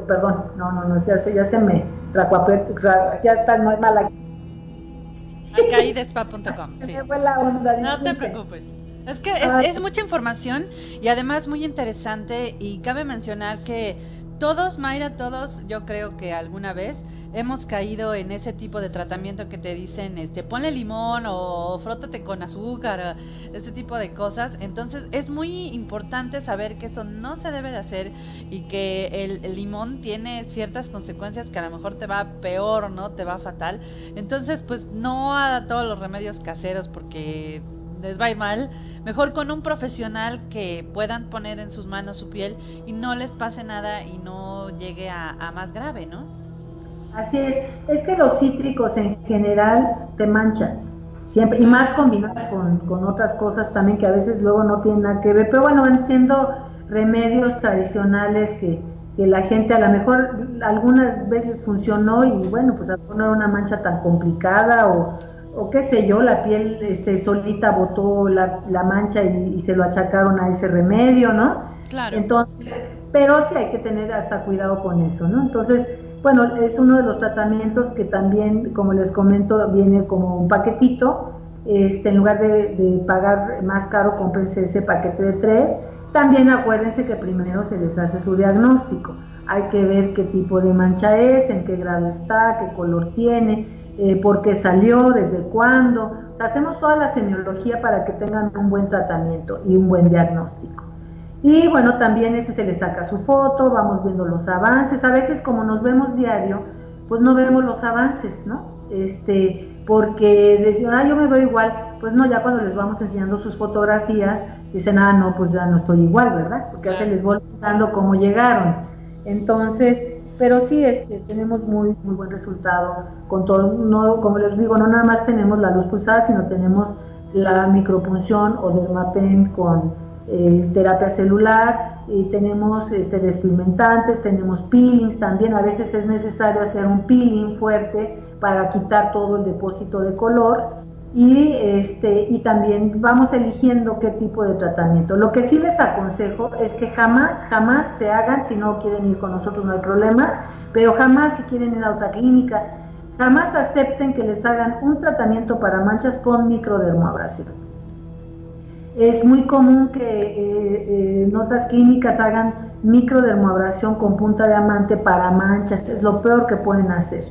A: perdón, no, no, no, ya se, ya se me tracuapé, ya está, no es mala.
B: Alcaidespa.com, sí. no te preocupes. Es que es, es mucha información y además muy interesante y cabe mencionar que todos, Mayra, todos, yo creo que alguna vez hemos caído en ese tipo de tratamiento que te dicen, este, ponle limón o frótate con azúcar, este tipo de cosas. Entonces es muy importante saber que eso no se debe de hacer y que el, limón tiene ciertas consecuencias que a lo mejor te va peor, ¿no? Te va fatal. Entonces, pues no a todos los remedios caseros porque les va mal, mejor con un profesional que puedan poner en sus manos su piel y no les pase nada y no llegue a, más grave, ¿no?
A: Así es, es que los cítricos en general te manchan, siempre, y más combinados con, otras cosas también que a veces luego no tienen nada que ver, pero bueno, van siendo remedios tradicionales que, que la gente a lo mejor algunas veces funcionó y bueno, pues a poner una mancha tan complicada o o qué sé yo, la piel este, solita botó la, mancha y, se lo achacaron a ese remedio, ¿no?
B: Claro.
A: Entonces, pero sí hay que tener hasta cuidado con eso, ¿no? Entonces, bueno, es uno de los tratamientos que también, como les comento, viene como un paquetito. Este, en lugar de, pagar más caro, cómprense ese paquete de tres. También acuérdense que primero se les hace su diagnóstico. Hay que ver qué tipo de mancha es, en qué grado está, qué color tiene, eh, por qué salió, desde cuándo. hacemos toda la semiología para que tengan un buen tratamiento y un buen diagnóstico. Y bueno, también este se le saca su foto, vamos viendo los avances. A veces como nos vemos diario, pues no vemos los avances, ¿no? Este, porque decían, ah, yo me veo igual. Pues no, ya cuando les vamos enseñando sus fotografías, dicen, ah, no, pues ya no estoy igual, ¿verdad? Porque ya se les va dando cómo llegaron. Entonces, pero sí este, tenemos muy, muy buen resultado con todo. No, como les digo, no nada más tenemos la luz pulsada, sino tenemos la micropunción o dermapen con eh, terapia celular, y tenemos este, despigmentantes, tenemos peelings también, a veces es necesario hacer un peeling fuerte para quitar todo el depósito de color y, este, y también vamos eligiendo qué tipo de tratamiento. Lo que sí les aconsejo es que jamás, jamás se hagan, si no quieren ir con nosotros no hay problema, pero jamás si quieren ir a otra clínica, jamás acepten que les hagan un tratamiento para manchas con microdermoabrasión. Es muy común que eh, en otras clínicas hagan microdermoabrasión con punta de amante para manchas, es lo peor que pueden hacer.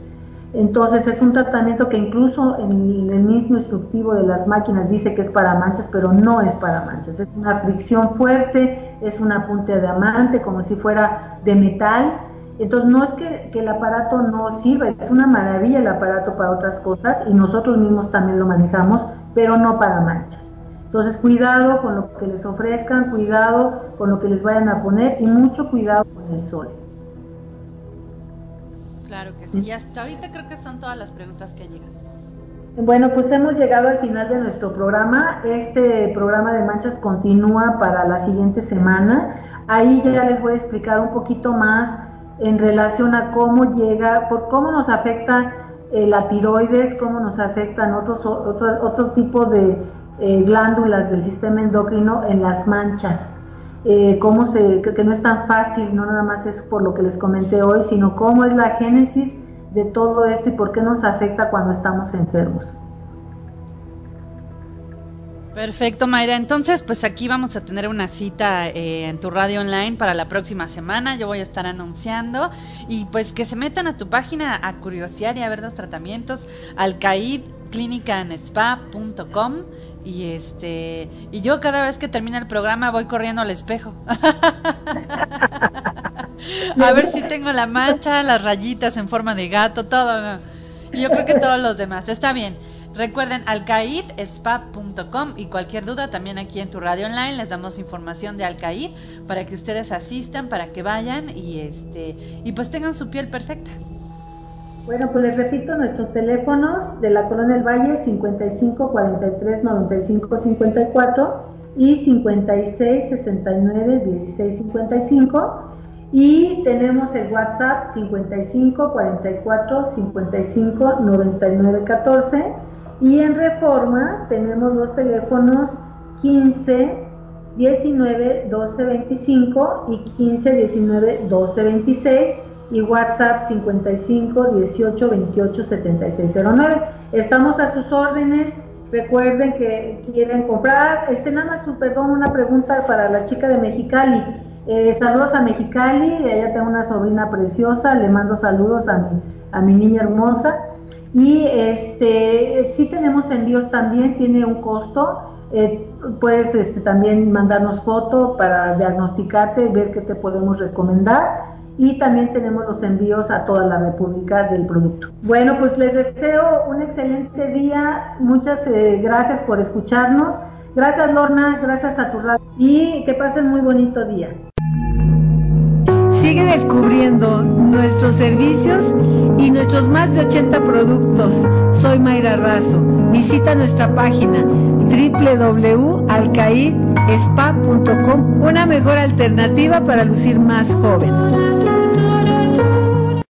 A: Entonces es un tratamiento que incluso en el mismo instructivo de las máquinas dice que es para manchas, pero no es para manchas. Es una fricción fuerte, es una punta de amante como si fuera de metal. Entonces no es que, que el aparato no sirva, es una maravilla el aparato para otras cosas y nosotros mismos también lo manejamos, pero no para manchas. Entonces, cuidado con lo que les ofrezcan, cuidado con lo que les vayan a poner y mucho cuidado con el sol.
B: Claro que sí. Y hasta ahorita creo que son todas las preguntas que llegan.
A: Bueno, pues hemos llegado al final de nuestro programa. Este programa de manchas continúa para la siguiente semana. Ahí ya les voy a explicar un poquito más en relación a cómo llega, por cómo nos afecta eh, la tiroides, cómo nos afectan otros otro, otro tipo de eh, glándulas del sistema endocrino en las manchas. Eh, cómo se, que, no es tan fácil, no nada más es por lo que les comenté hoy, sino cómo es la génesis de todo esto y por qué nos afecta cuando estamos enfermos.
B: Perfecto, Mayra. Entonces, pues aquí vamos a tener una cita eh, en tu radio online para la próxima semana. Yo voy a estar anunciando y pues que se metan a tu página a curiosear y a ver los tratamientos. Alcaid y este y yo cada vez que termina el programa voy corriendo al espejo. A ver si tengo la mancha las rayitas en forma de gato todo y yo creo que todos los demás. Está bien. Recuerden alcaidspa.com y cualquier duda también aquí en tu radio online les damos información de Alcaid para que ustedes asistan para que vayan y este y pues tengan su piel perfecta
A: bueno, pues les repito nuestros teléfonos de la Colonia del Valle 55 43 95 54 y 56 69 16 55 y tenemos el WhatsApp 55 44 55 99 14 y en Reforma tenemos los teléfonos 15 19 12 25 y 15 19 12 26 y WhatsApp 55 18 28 76 09. Estamos a sus órdenes. Recuerden que quieren comprar. Este, nada más, perdón, una pregunta para la chica de Mexicali. Eh, saludos a Mexicali. Ella tengo una sobrina preciosa. Le mando saludos a mi, a mi niña hermosa. Y este, sí tenemos envíos también. Tiene un costo. Eh, puedes este, también mandarnos foto para diagnosticarte y ver qué te podemos recomendar y también tenemos los envíos a toda la República del producto. Bueno, pues les deseo un excelente día, muchas eh, gracias por escucharnos, gracias Lorna, gracias a tu radio y que pasen muy bonito día.
C: Sigue descubriendo nuestros servicios y nuestros más de 80 productos. Soy Mayra Razo. Visita nuestra página www.alcaidespa.com, una mejor alternativa para lucir más joven.